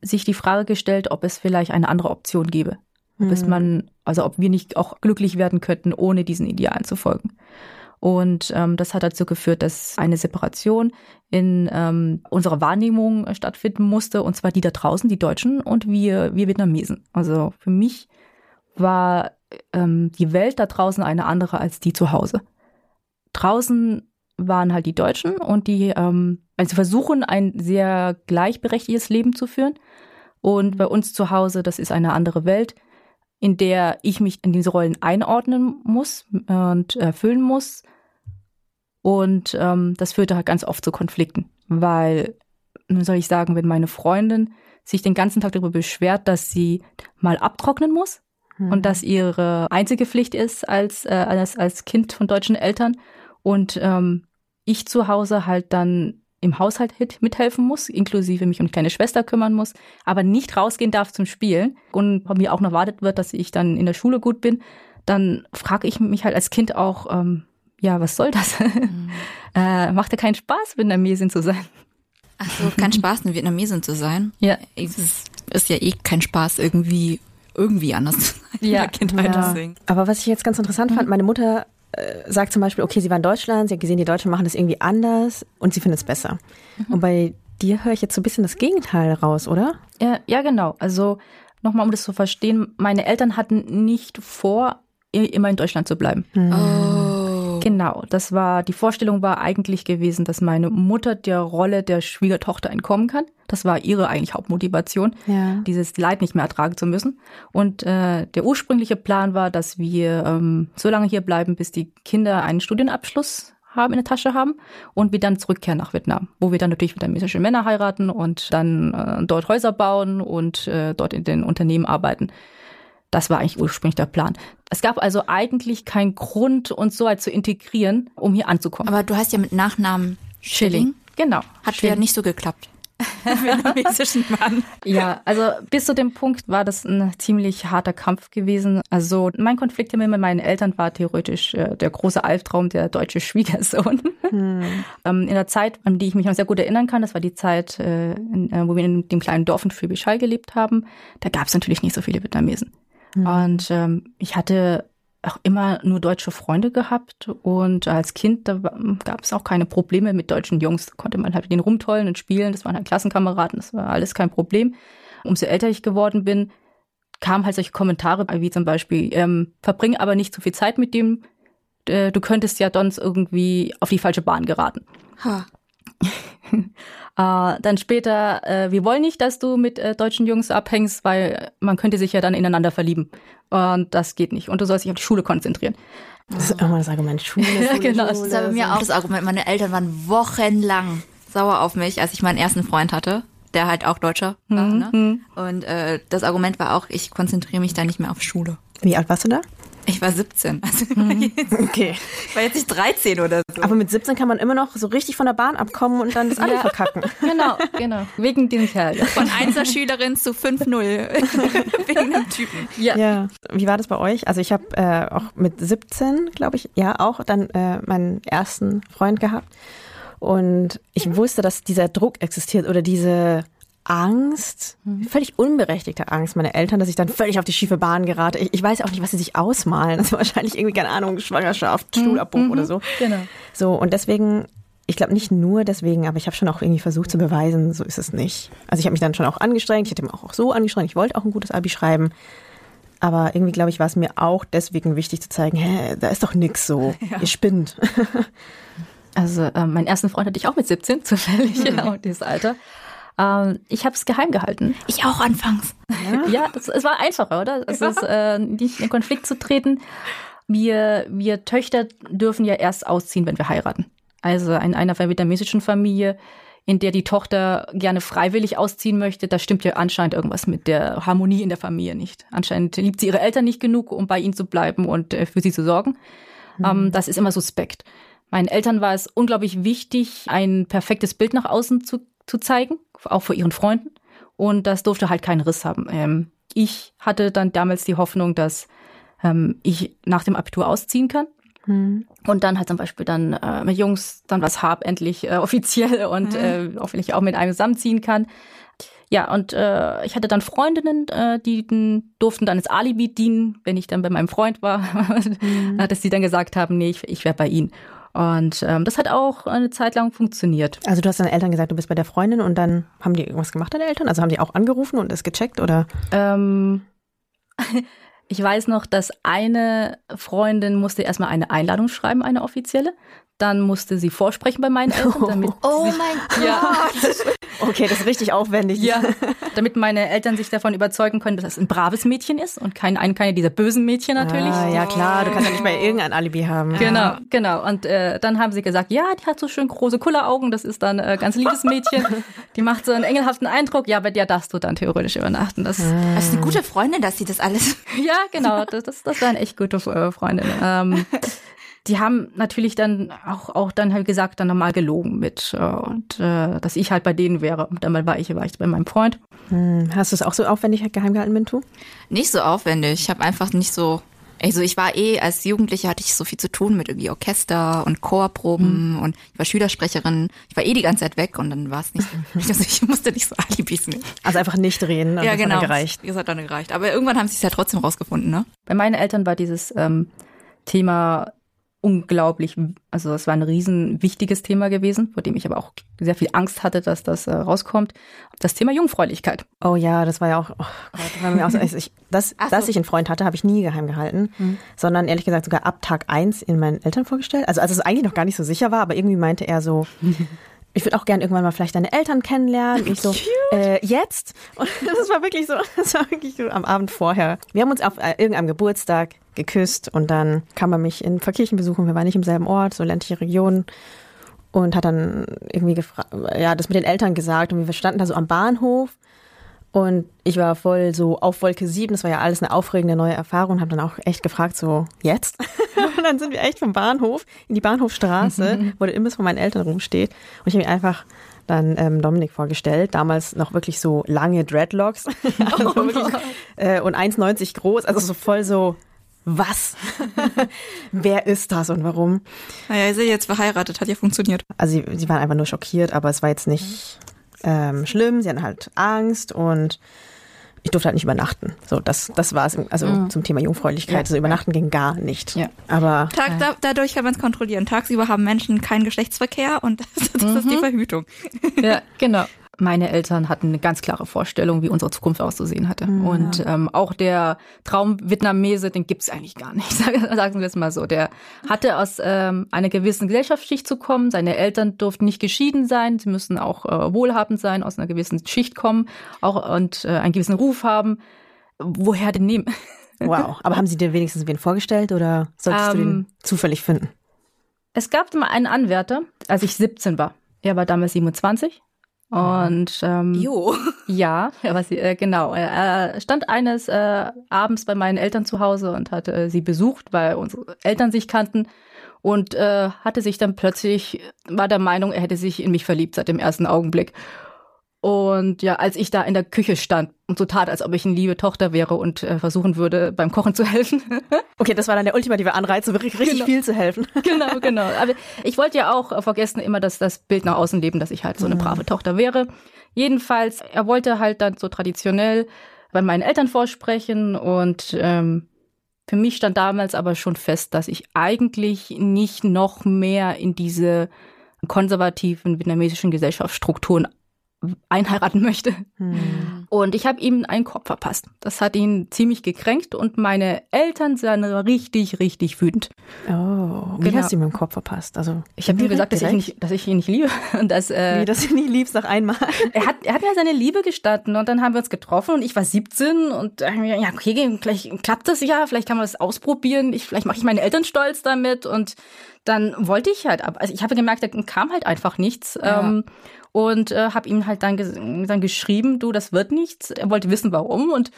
sich die Frage gestellt, ob es vielleicht eine andere Option gäbe. Ob mhm. es man, also ob wir nicht auch glücklich werden könnten, ohne diesen Idealen zu folgen. Und ähm, das hat dazu geführt, dass eine Separation in ähm, unserer Wahrnehmung stattfinden musste, und zwar die da draußen, die Deutschen und wir, wir Vietnamesen. Also für mich war ähm, die Welt da draußen eine andere als die zu Hause. Draußen waren halt die Deutschen und die ähm, also versuchen ein sehr gleichberechtigtes Leben zu führen. Und bei uns zu Hause, das ist eine andere Welt, in der ich mich in diese Rollen einordnen muss und erfüllen muss. Und ähm, das führte halt ganz oft zu Konflikten, weil, wie soll ich sagen, wenn meine Freundin sich den ganzen Tag darüber beschwert, dass sie mal abtrocknen muss hm. und dass ihre einzige Pflicht ist als, äh, als, als Kind von deutschen Eltern und ähm, ich zu Hause halt dann im Haushalt mithelfen muss, inklusive mich um kleine Schwester kümmern muss, aber nicht rausgehen darf zum Spielen und von mir auch noch erwartet wird, dass ich dann in der Schule gut bin, dann frage ich mich halt als Kind auch, ähm, ja, was soll das? Mhm. (laughs) äh, macht ja keinen Spaß, Vietnamesin zu sein. Ach so, kein Spaß, eine Vietnamesin zu sein? Ja. Es ist ja eh kein Spaß, irgendwie irgendwie anders zu sein ja. Kindheit ja. Aber was ich jetzt ganz interessant fand, mhm. meine Mutter äh, sagt zum Beispiel, okay, sie war in Deutschland, sie hat gesehen, die Deutschen machen das irgendwie anders und sie findet es besser. Mhm. Und bei dir höre ich jetzt so ein bisschen das Gegenteil raus, oder? Ja, ja genau. Also nochmal, um das zu verstehen, meine Eltern hatten nicht vor, immer in Deutschland zu bleiben. Mhm. Oh. Genau, das war, die Vorstellung war eigentlich gewesen, dass meine Mutter der Rolle der Schwiegertochter entkommen kann. Das war ihre eigentlich Hauptmotivation, ja. dieses Leid nicht mehr ertragen zu müssen. Und äh, der ursprüngliche Plan war, dass wir ähm, so lange hier bleiben, bis die Kinder einen Studienabschluss haben in der Tasche haben und wir dann zurückkehren nach Vietnam, wo wir dann natürlich vietnamesische Männer heiraten und dann äh, dort Häuser bauen und äh, dort in den Unternehmen arbeiten. Das war eigentlich ursprünglich der Plan. Es gab also eigentlich keinen Grund, uns so weit zu integrieren, um hier anzukommen. Aber du hast ja mit Nachnamen Schilling. Genau. Hat Schilling. ja nicht so geklappt. (laughs) vietnamesischen Mann. Ja, also bis zu dem Punkt war das ein ziemlich harter Kampf gewesen. Also mein Konflikt mit meinen Eltern war theoretisch äh, der große Albtraum der deutsche Schwiegersohn. Hm. (laughs) Ähm, in der Zeit, an die ich mich noch sehr gut erinnern kann, das war die Zeit, äh, äh, wo wir in dem kleinen Dorf in Schwäbisch gelebt haben, da gab es natürlich nicht so viele Vietnamesen. Mhm. Und ähm, ich hatte auch immer nur deutsche Freunde gehabt und als Kind da gab es auch keine Probleme mit deutschen Jungs. Da konnte man halt mit denen rumtollen und spielen. Das waren halt Klassenkameraden, das war alles kein Problem. Umso älter ich geworden bin, kamen halt solche Kommentare wie zum Beispiel, ähm, verbring aber nicht zu viel Zeit mit dem, äh, du könntest ja sonst irgendwie auf die falsche Bahn geraten. Ha. (laughs) Äh, dann später, äh, wir wollen nicht, dass du mit äh, deutschen Jungs abhängst, weil man könnte sich ja dann ineinander verlieben. Und das geht nicht. Und du sollst dich auf die Schule konzentrieren. Das ist immer das Argument Schule. (laughs) Schule ja, genau. Schule, das ist bei mir auch das Argument. Meine Eltern waren wochenlang sauer auf mich, als ich meinen ersten Freund hatte, der halt auch Deutscher war. Mhm. Ne? Mhm. Und äh, das Argument war auch, ich konzentriere mich da nicht mehr auf Schule. Wie alt warst du da? Ich war 17. (laughs) Also mhm. okay. Ich (laughs) war jetzt nicht 13 oder so. Aber mit 17 kann man immer noch so richtig von der Bahn abkommen und dann das alle ja. verkacken. (laughs) Genau, genau. Wegen dem Kerl. Von Einser-Schülerin zu 5-0. Wegen dem Typen. Ja. ja. Wie war das bei euch? Also ich habe äh, auch mit 17, glaube ich, ja auch dann äh, meinen ersten Freund gehabt. Und ich wusste, dass dieser Druck existiert oder diese Angst, mhm. völlig unberechtigte Angst meiner Eltern, dass ich dann völlig auf die schiefe Bahn gerate. Ich, ich weiß auch nicht, was sie sich ausmalen. Das ist wahrscheinlich irgendwie, keine Ahnung, Schwangerschaft, mhm. Stuhlabbruch mhm. oder so. Genau. So, und deswegen, ich glaube nicht nur deswegen, aber ich habe schon auch irgendwie versucht zu beweisen, so ist es nicht. Also ich habe mich dann schon auch angestrengt, ich hätte mich auch so angestrengt, ich wollte auch ein gutes Abi schreiben. Aber irgendwie, glaube ich, war es mir auch deswegen wichtig zu zeigen, hä, da ist doch nix so. (laughs) Ja. Ihr spinnt. (laughs) Also äh, meinen ersten Freund hatte ich auch mit 17, zufällig, mhm. genau, dieses Alter. Ähm, ich habe es geheim gehalten. Ich auch anfangs. Ja, ja das, es war einfacher, oder? Es ja. ist äh, nicht in Konflikt zu treten. Wir, wir Töchter dürfen ja erst ausziehen, wenn wir heiraten. Also in einer vietnamesischen Familie, in der die Tochter gerne freiwillig ausziehen möchte, da stimmt ja anscheinend irgendwas mit der Harmonie in der Familie nicht. Anscheinend liebt sie ihre Eltern nicht genug, um bei ihnen zu bleiben und äh, für sie zu sorgen. Mhm. Ähm, das ist immer suspekt. Meinen Eltern war es unglaublich wichtig, ein perfektes Bild nach außen zu, zu zeigen, auch vor ihren Freunden. Und das durfte halt keinen Riss haben. Ähm, ich hatte dann damals die Hoffnung, dass ähm, ich nach dem Abitur ausziehen kann. Hm. Und dann halt zum Beispiel dann äh, mit Jungs dann was hab, endlich äh, (laughs) offiziell und hm. äh, hoffentlich auch mit einem zusammenziehen kann. Ja, und äh, ich hatte dann Freundinnen, äh, die durften dann als Alibi dienen, wenn ich dann bei meinem Freund war, mhm. (laughs) dass sie dann gesagt haben, nee, ich, ich wäre bei ihnen. Und ähm, das hat auch eine Zeit lang funktioniert. Also du hast deinen Eltern gesagt, du bist bei der Freundin und dann haben die irgendwas gemacht, deine Eltern? Also haben die auch angerufen und es gecheckt oder? Ähm, (laughs) ich weiß noch, dass eine Freundin musste erstmal eine Einladung schreiben, eine offizielle. Dann musste sie vorsprechen bei meinen Eltern, (laughs) damit Oh mein (laughs) Gott! Ja, okay, das ist richtig aufwendig. Ja, damit meine Eltern sich davon überzeugen können, dass es ein braves Mädchen ist und kein, ein, keine dieser bösen Mädchen natürlich. Ah, ja klar, du kannst ja nicht mal irgendein Alibi haben. Genau, genau. Und äh, dann haben sie gesagt, ja, die hat so schön große Kulleraugen, das ist dann äh, ganz liebes Mädchen. (laughs) Die macht so einen engelhaften Eindruck. Ja, bei der darfst du dann theoretisch übernachten. Das, ah. das ist eine gute Freundin, dass sie das alles. (laughs) ja, genau. Das, das, das waren echt gute äh, Freundinnen. Ähm, (laughs) die haben natürlich dann auch, auch dann halt gesagt, dann nochmal gelogen mit äh, und äh, dass ich halt bei denen wäre. Und dann war ich, war ich bei meinem Freund. Hm. Hast du es auch so aufwendig geheim gehalten, Mintu? Nicht so aufwendig. Ich habe einfach nicht so also ich war eh, als Jugendliche hatte ich so viel zu tun mit irgendwie Orchester und Chorproben mhm. und ich war Schülersprecherin. Ich war eh die ganze Zeit weg und dann war es nicht, (laughs) also ich musste nicht so Alibis nehmen. Also einfach nicht reden. Ja, genau. Hat gereicht. Das hat dann gereicht. Aber irgendwann haben sie es ja trotzdem rausgefunden, ne? Bei meinen Eltern war dieses ähm, Thema unglaublich, also es war ein riesen wichtiges Thema gewesen, vor dem ich aber auch sehr viel Angst hatte, dass das äh, rauskommt. Das Thema Jungfräulichkeit. Oh ja, das war ja auch, oh Gott, war mir auch so, also ich, das, so. dass ich einen Freund hatte, habe ich nie geheim gehalten, mhm. sondern ehrlich gesagt sogar ab Tag eins in meinen Eltern vorgestellt. Also als es eigentlich noch gar nicht so sicher war, aber irgendwie meinte er so, (laughs) ich würde auch gern irgendwann mal vielleicht deine Eltern kennenlernen. Ich so, äh, jetzt? Und (laughs) das war wirklich so, das war wirklich so am Abend vorher. Wir haben uns auf äh, irgendeinem Geburtstag geküsst und dann kam er mich in Verkirchen besuchen. Wir waren nicht im selben Ort, so ländliche Region. Und hat dann irgendwie gefragt, ja, das mit den Eltern gesagt. Und wir standen da so am Bahnhof. Und ich war voll so auf Wolke 7. Das war ja alles eine aufregende neue Erfahrung. Habe dann auch echt gefragt, so, jetzt? (laughs) und dann sind wir echt vom Bahnhof in die Bahnhofstraße, wo der Imbiss von meinen Eltern rumsteht. Und ich habe mir einfach dann ähm, Dominik vorgestellt. Damals noch wirklich so lange Dreadlocks. (laughs) also wirklich, äh, und 1,90 groß. Also so voll so was? (laughs) Wer ist das und warum? Naja, ihr seid jetzt verheiratet, hat ja funktioniert. Also sie, sie waren einfach nur schockiert, aber es war jetzt nicht ähm, schlimm. Sie hatten halt Angst und ich durfte halt nicht übernachten. So, das, das war es, also mhm. zum Thema Jungfräulichkeit. Ja. Also übernachten ging gar nicht. Ja. Aber Tag, da, dadurch kann man es kontrollieren. Tagsüber haben Menschen keinen Geschlechtsverkehr und (laughs) das, das mhm. ist die mhm. Verhütung. Ja, genau meine Eltern hatten eine ganz klare Vorstellung, wie unsere Zukunft auszusehen hatte. Mhm. Und ähm, auch der Traum Vietnamese, den gibt's eigentlich gar nicht, (laughs) sagen wir es mal so. Der hatte aus ähm, einer gewissen Gesellschaftsschicht zu kommen. Seine Eltern durften nicht geschieden sein. Sie müssen auch äh, wohlhabend sein, aus einer gewissen Schicht kommen auch und äh, einen gewissen Ruf haben. Woher denn nehmen? (laughs) Wow. Aber haben Sie dir wenigstens wen vorgestellt oder solltest ähm, du den ähm, zufällig finden? Es gab mal einen Anwärter, als ich 17 war. Er war damals 27 und ähm, jo. (laughs) ja, was, äh, genau. Er stand eines äh, Abends bei meinen Eltern zu Hause und hatte äh, sie besucht, weil unsere Eltern sich kannten und äh, hatte sich dann plötzlich, war der Meinung, er hätte sich in mich verliebt seit dem ersten Augenblick. Und ja, als ich da in der Küche stand und so tat, als ob ich eine liebe Tochter wäre und äh, versuchen würde, beim Kochen zu helfen. (laughs) okay, das war dann der ultimative Anreiz, so richtig genau. viel zu helfen. (laughs) genau, genau. Aber ich wollte ja auch äh, vergessen immer das, das Bild nach außen leben, dass ich halt so eine mhm. brave Tochter wäre. Jedenfalls, er wollte halt dann so traditionell bei meinen Eltern vorsprechen und ähm, für mich stand damals aber schon fest, dass ich eigentlich nicht noch mehr in diese konservativen vietnamesischen Gesellschaftsstrukturen einheiraten möchte. Hm. Und ich habe ihm einen Kopf verpasst. Das hat ihn ziemlich gekränkt und meine Eltern sind richtig, richtig wütend. Oh, wie genau. hast du ihm den Kopf verpasst? Also ich habe ihm (laughs) gesagt, dass ich, nicht, dass ich, ihn nicht liebe (laughs) und dass äh, wie, dass du ihn nicht liebst nach einmal. (laughs) er hat, er hat mir seine Liebe gestanden und dann haben wir uns getroffen und ich war 17 und äh, ja okay, vielleicht klappt das ja, vielleicht kann man das ausprobieren. Ich vielleicht mache ich meine Eltern stolz damit und dann wollte ich halt. Also ich habe gemerkt, da kam halt einfach nichts. Ja. Ähm, und äh, habe ihm halt dann, dann geschrieben, du, das wird nichts. Er wollte wissen, warum und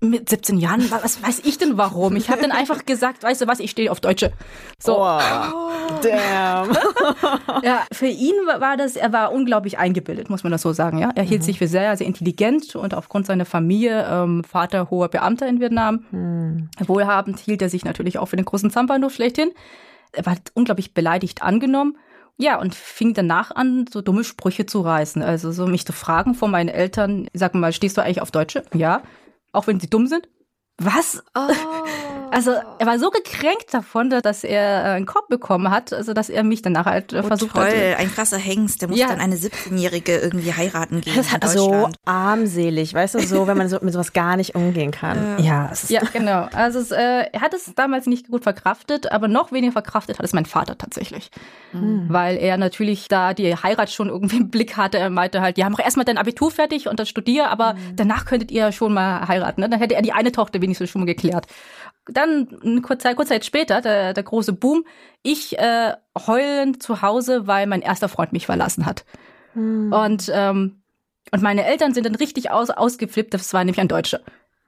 mit 17 Jahren, was weiß ich denn warum? Ich habe dann einfach gesagt, weißt du was, ich stehe auf Deutsche. So. Oh, damn. (laughs) ja, für ihn war das, er war unglaublich eingebildet, muss man das so sagen. Ja, er hielt mhm. sich für sehr, sehr intelligent und aufgrund seiner Familie, ähm, Vater hoher Beamter in Vietnam, mhm. wohlhabend hielt er sich natürlich auch für den großen Zampano schlechthin. Er war unglaublich beleidigt angenommen. Ja, und fing danach an, so dumme Sprüche zu reißen. Also so mich zu fragen von meinen Eltern, sag mal, stehst du eigentlich auf Deutsche? Ja auch wenn sie dumm sind. Was? Oh. (laughs) Also er war so gekränkt davon, dass er äh, einen Korb bekommen hat, also dass er mich danach halt äh, oh, versucht toll. hat. Toll, ein krasser Hengst, der muss ja. dann eine 17-Jährige irgendwie heiraten gehen. Das hat so armselig, weißt du, so, wenn man so mit sowas gar nicht umgehen kann. Äh. Ja, ja, genau. Also es, äh, er hat es damals nicht gut verkraftet, aber noch weniger verkraftet hat es mein Vater tatsächlich. Mhm. Weil er natürlich da die Heirat schon irgendwie im Blick hatte. Er meinte halt, ja, mach erstmal dein Abitur fertig und dann studier, aber mhm. danach könntet ihr schon mal heiraten. Ne? Dann hätte er die eine Tochter wenigstens schon mal geklärt dann eine kurze, kurze Zeit später, der, der große Boom, ich äh, heulend zu Hause, weil mein erster Freund mich verlassen hat. Hm. Und, ähm, und meine Eltern sind dann richtig aus, ausgeflippt, das war nämlich ein Deutscher.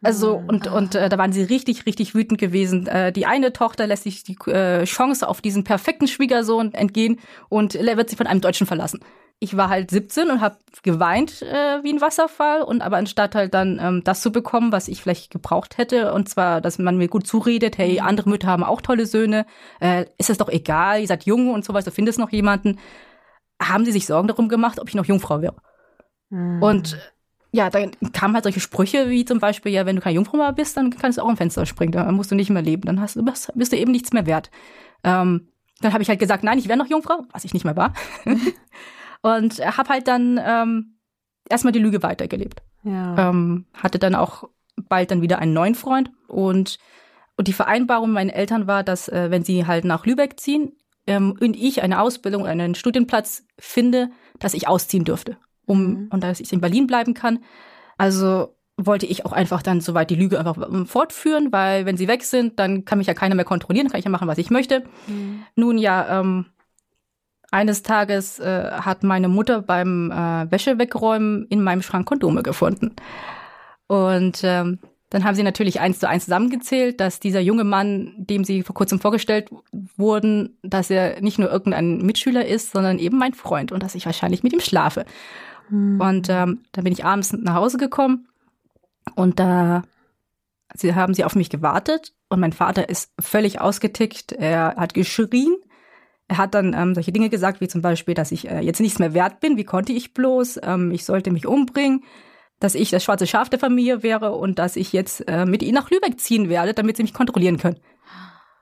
Also hm. und und äh, da waren sie richtig richtig wütend gewesen. Äh, die eine Tochter lässt sich die äh, Chance auf diesen perfekten Schwiegersohn entgehen und er wird sich von einem Deutschen verlassen ich war halt 17 und habe geweint äh, wie ein Wasserfall und aber anstatt halt dann ähm, das zu bekommen, was ich vielleicht gebraucht hätte und zwar, dass man mir gut zuredet, hey, mhm. andere Mütter haben auch tolle Söhne, äh, ist es doch egal, ihr seid jung und sowas, du findest noch jemanden, haben sie sich Sorgen darum gemacht, ob ich noch Jungfrau wäre. Mhm. Und ja, dann kamen halt solche Sprüche wie zum Beispiel, ja, wenn du keine Jungfrau mehr bist, dann kannst du auch im Fenster springen, dann musst du nicht mehr leben, dann hast du, bist du eben nichts mehr wert. Ähm, dann habe ich halt gesagt, nein, ich wäre noch Jungfrau, was ich nicht mehr war. (laughs) Und habe halt dann ähm, erstmal die Lüge weitergelebt. Ja. Ähm, hatte dann auch bald dann wieder einen neuen Freund und und die Vereinbarung meinen Eltern war, dass äh, wenn sie halt nach Lübeck ziehen ähm, und ich eine Ausbildung, einen Studienplatz finde, dass ich ausziehen dürfte, um mhm. und dass ich in Berlin bleiben kann. Also wollte ich auch einfach dann soweit die Lüge einfach ähm, fortführen, weil wenn sie weg sind, dann kann mich ja keiner mehr kontrollieren, kann ich ja machen, was ich möchte. Mhm. Nun ja, ähm, eines Tages äh, hat meine Mutter beim äh, Wäsche wegräumen in meinem Schrank Kondome gefunden. Und ähm, dann haben sie natürlich eins zu eins zusammengezählt, dass dieser junge Mann, dem sie vor kurzem vorgestellt wurden, dass er nicht nur irgendein Mitschüler ist, sondern eben mein Freund und dass ich wahrscheinlich mit ihm schlafe. Mhm. Und ähm, dann bin ich abends nach Hause gekommen und da sie haben sie auf mich gewartet und mein Vater ist völlig ausgetickt. Er hat geschrien er hat dann ähm, solche Dinge gesagt, wie zum Beispiel, dass ich äh, jetzt nichts mehr wert bin, wie konnte ich bloß, ähm, ich sollte mich umbringen, dass ich das schwarze Schaf der Familie wäre und dass ich jetzt äh, mit ihnen nach Lübeck ziehen werde, damit sie mich kontrollieren können.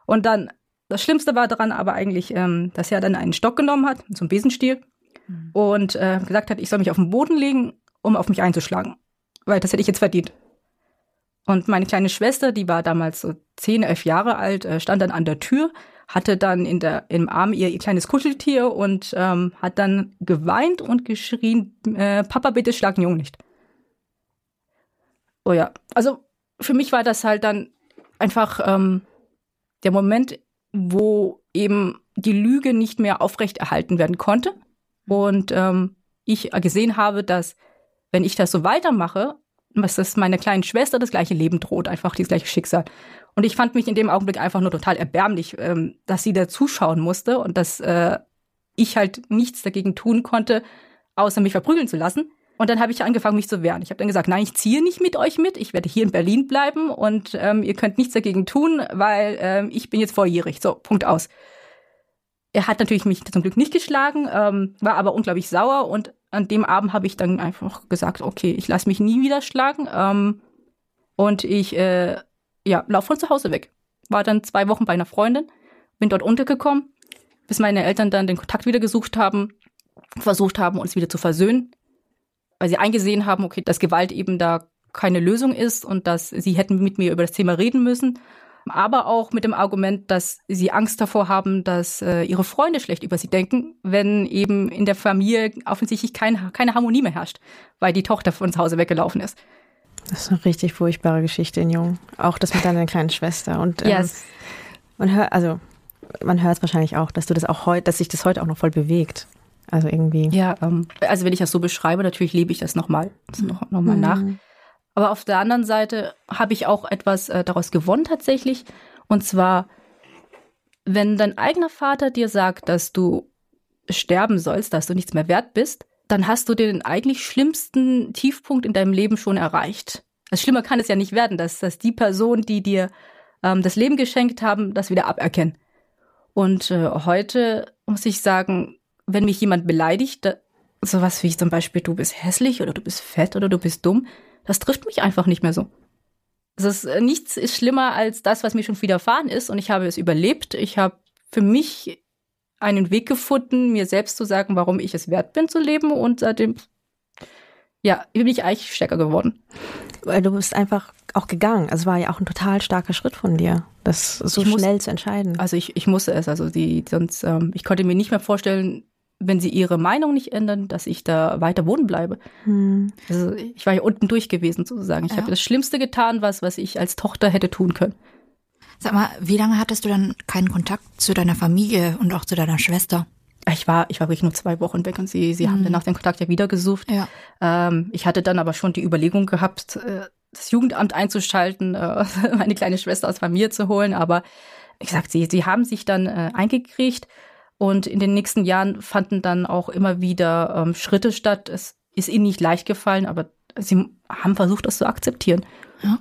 Und dann, das Schlimmste war daran aber eigentlich, ähm, dass er dann einen Stock genommen hat, so einen Besenstiel, mhm. und äh, gesagt hat, ich soll mich auf den Boden legen, um auf mich einzuschlagen. Weil das hätte ich jetzt verdient. Und meine kleine Schwester, die war damals so zehn, elf Jahre alt, äh, stand dann an der Tür hatte dann in der, im Arm ihr, ihr kleines Kuscheltier und ähm, hat dann geweint und geschrien, äh, Papa, bitte schlag den Jungen nicht. Oh ja, also für mich war das halt dann einfach ähm, der Moment, wo eben die Lüge nicht mehr aufrechterhalten werden konnte. Und ähm, ich gesehen habe, dass wenn ich das so weitermache, was das meiner kleinen Schwester das gleiche Leben droht, einfach das gleiche Schicksal. Und ich fand mich in dem Augenblick einfach nur total erbärmlich, ähm, dass sie da zuschauen musste und dass äh, ich halt nichts dagegen tun konnte, außer mich verprügeln zu lassen. Und dann habe ich angefangen, mich zu wehren. Ich habe dann gesagt, nein, ich ziehe nicht mit euch mit. Ich werde hier in Berlin bleiben und ähm, ihr könnt nichts dagegen tun, weil ähm, ich bin jetzt volljährig. So, Punkt aus. Er hat natürlich mich zum Glück nicht geschlagen, ähm, war aber unglaublich sauer und an dem Abend habe ich dann einfach gesagt, okay, ich lasse mich nie wieder schlagen ähm, und ich äh, ja, lauf von zu Hause weg. War dann zwei Wochen bei einer Freundin, bin dort untergekommen, bis meine Eltern dann den Kontakt wieder gesucht haben, versucht haben, uns wieder zu versöhnen, weil sie eingesehen haben, okay, dass Gewalt eben da keine Lösung ist und dass sie hätten mit mir über das Thema reden müssen. Aber auch mit dem Argument, dass sie Angst davor haben, dass äh, ihre Freunde schlecht über sie denken, wenn eben in der Familie offensichtlich kein, keine Harmonie mehr herrscht, weil die Tochter von zu Hause weggelaufen ist. Das ist eine richtig furchtbare Geschichte in Jung. Auch das mit deiner kleinen Schwester. Und ähm, yes. man hört, also man hört es wahrscheinlich auch, dass du das auch heute, dass sich das heute auch noch voll bewegt. Also irgendwie. Ja, ähm, also wenn ich das so beschreibe, natürlich lebe ich das nochmal noch, noch mal mhm. nach. Aber auf der anderen Seite habe ich auch etwas äh, daraus gewonnen tatsächlich. Und zwar, wenn dein eigener Vater dir sagt, dass du sterben sollst, dass du nichts mehr wert bist, dann hast du den eigentlich schlimmsten Tiefpunkt in deinem Leben schon erreicht. Also schlimmer kann es ja nicht werden, dass, dass die Person, die dir ähm, das Leben geschenkt haben, das wieder aberkennen. Und äh, heute muss ich sagen, wenn mich jemand beleidigt, da, sowas wie zum Beispiel, du bist hässlich oder du bist fett oder du bist dumm, das trifft mich einfach nicht mehr so. Also es, äh, nichts ist schlimmer als das, was mir schon widerfahren ist und ich habe es überlebt. Ich habe für mich einen Weg gefunden, mir selbst zu sagen, warum ich es wert bin zu leben und seitdem, ja, bin ich eigentlich stärker geworden. Weil du bist einfach auch gegangen. Also war ja auch ein total starker Schritt von dir, das so ich schnell muss, zu entscheiden. Also ich, ich musste es, also die, sonst, ähm, ich konnte mir nicht mehr vorstellen, wenn sie ihre Meinung nicht ändern, dass ich da weiter wohnen bleibe. Hm. Also ich war ja unten durch gewesen sozusagen. Ich ja. habe das Schlimmste getan, was, was ich als Tochter hätte tun können. Sag mal, wie lange hattest du dann keinen Kontakt zu deiner Familie und auch zu deiner Schwester? Ich war, ich war wirklich nur zwei Wochen weg und sie, sie mhm. haben dann nach dem Kontakt ja wieder gesucht. Ja. Ähm, ich hatte dann aber schon die Überlegung gehabt, äh, das Jugendamt einzuschalten, äh, (laughs) meine kleine Schwester aus Familie zu holen. Aber wie gesagt, sie, sie haben sich dann äh, eingekriegt und in den nächsten Jahren fanden dann auch immer wieder ähm, Schritte statt. Es ist ihnen nicht leicht gefallen, aber sie haben versucht, das zu akzeptieren. Ja.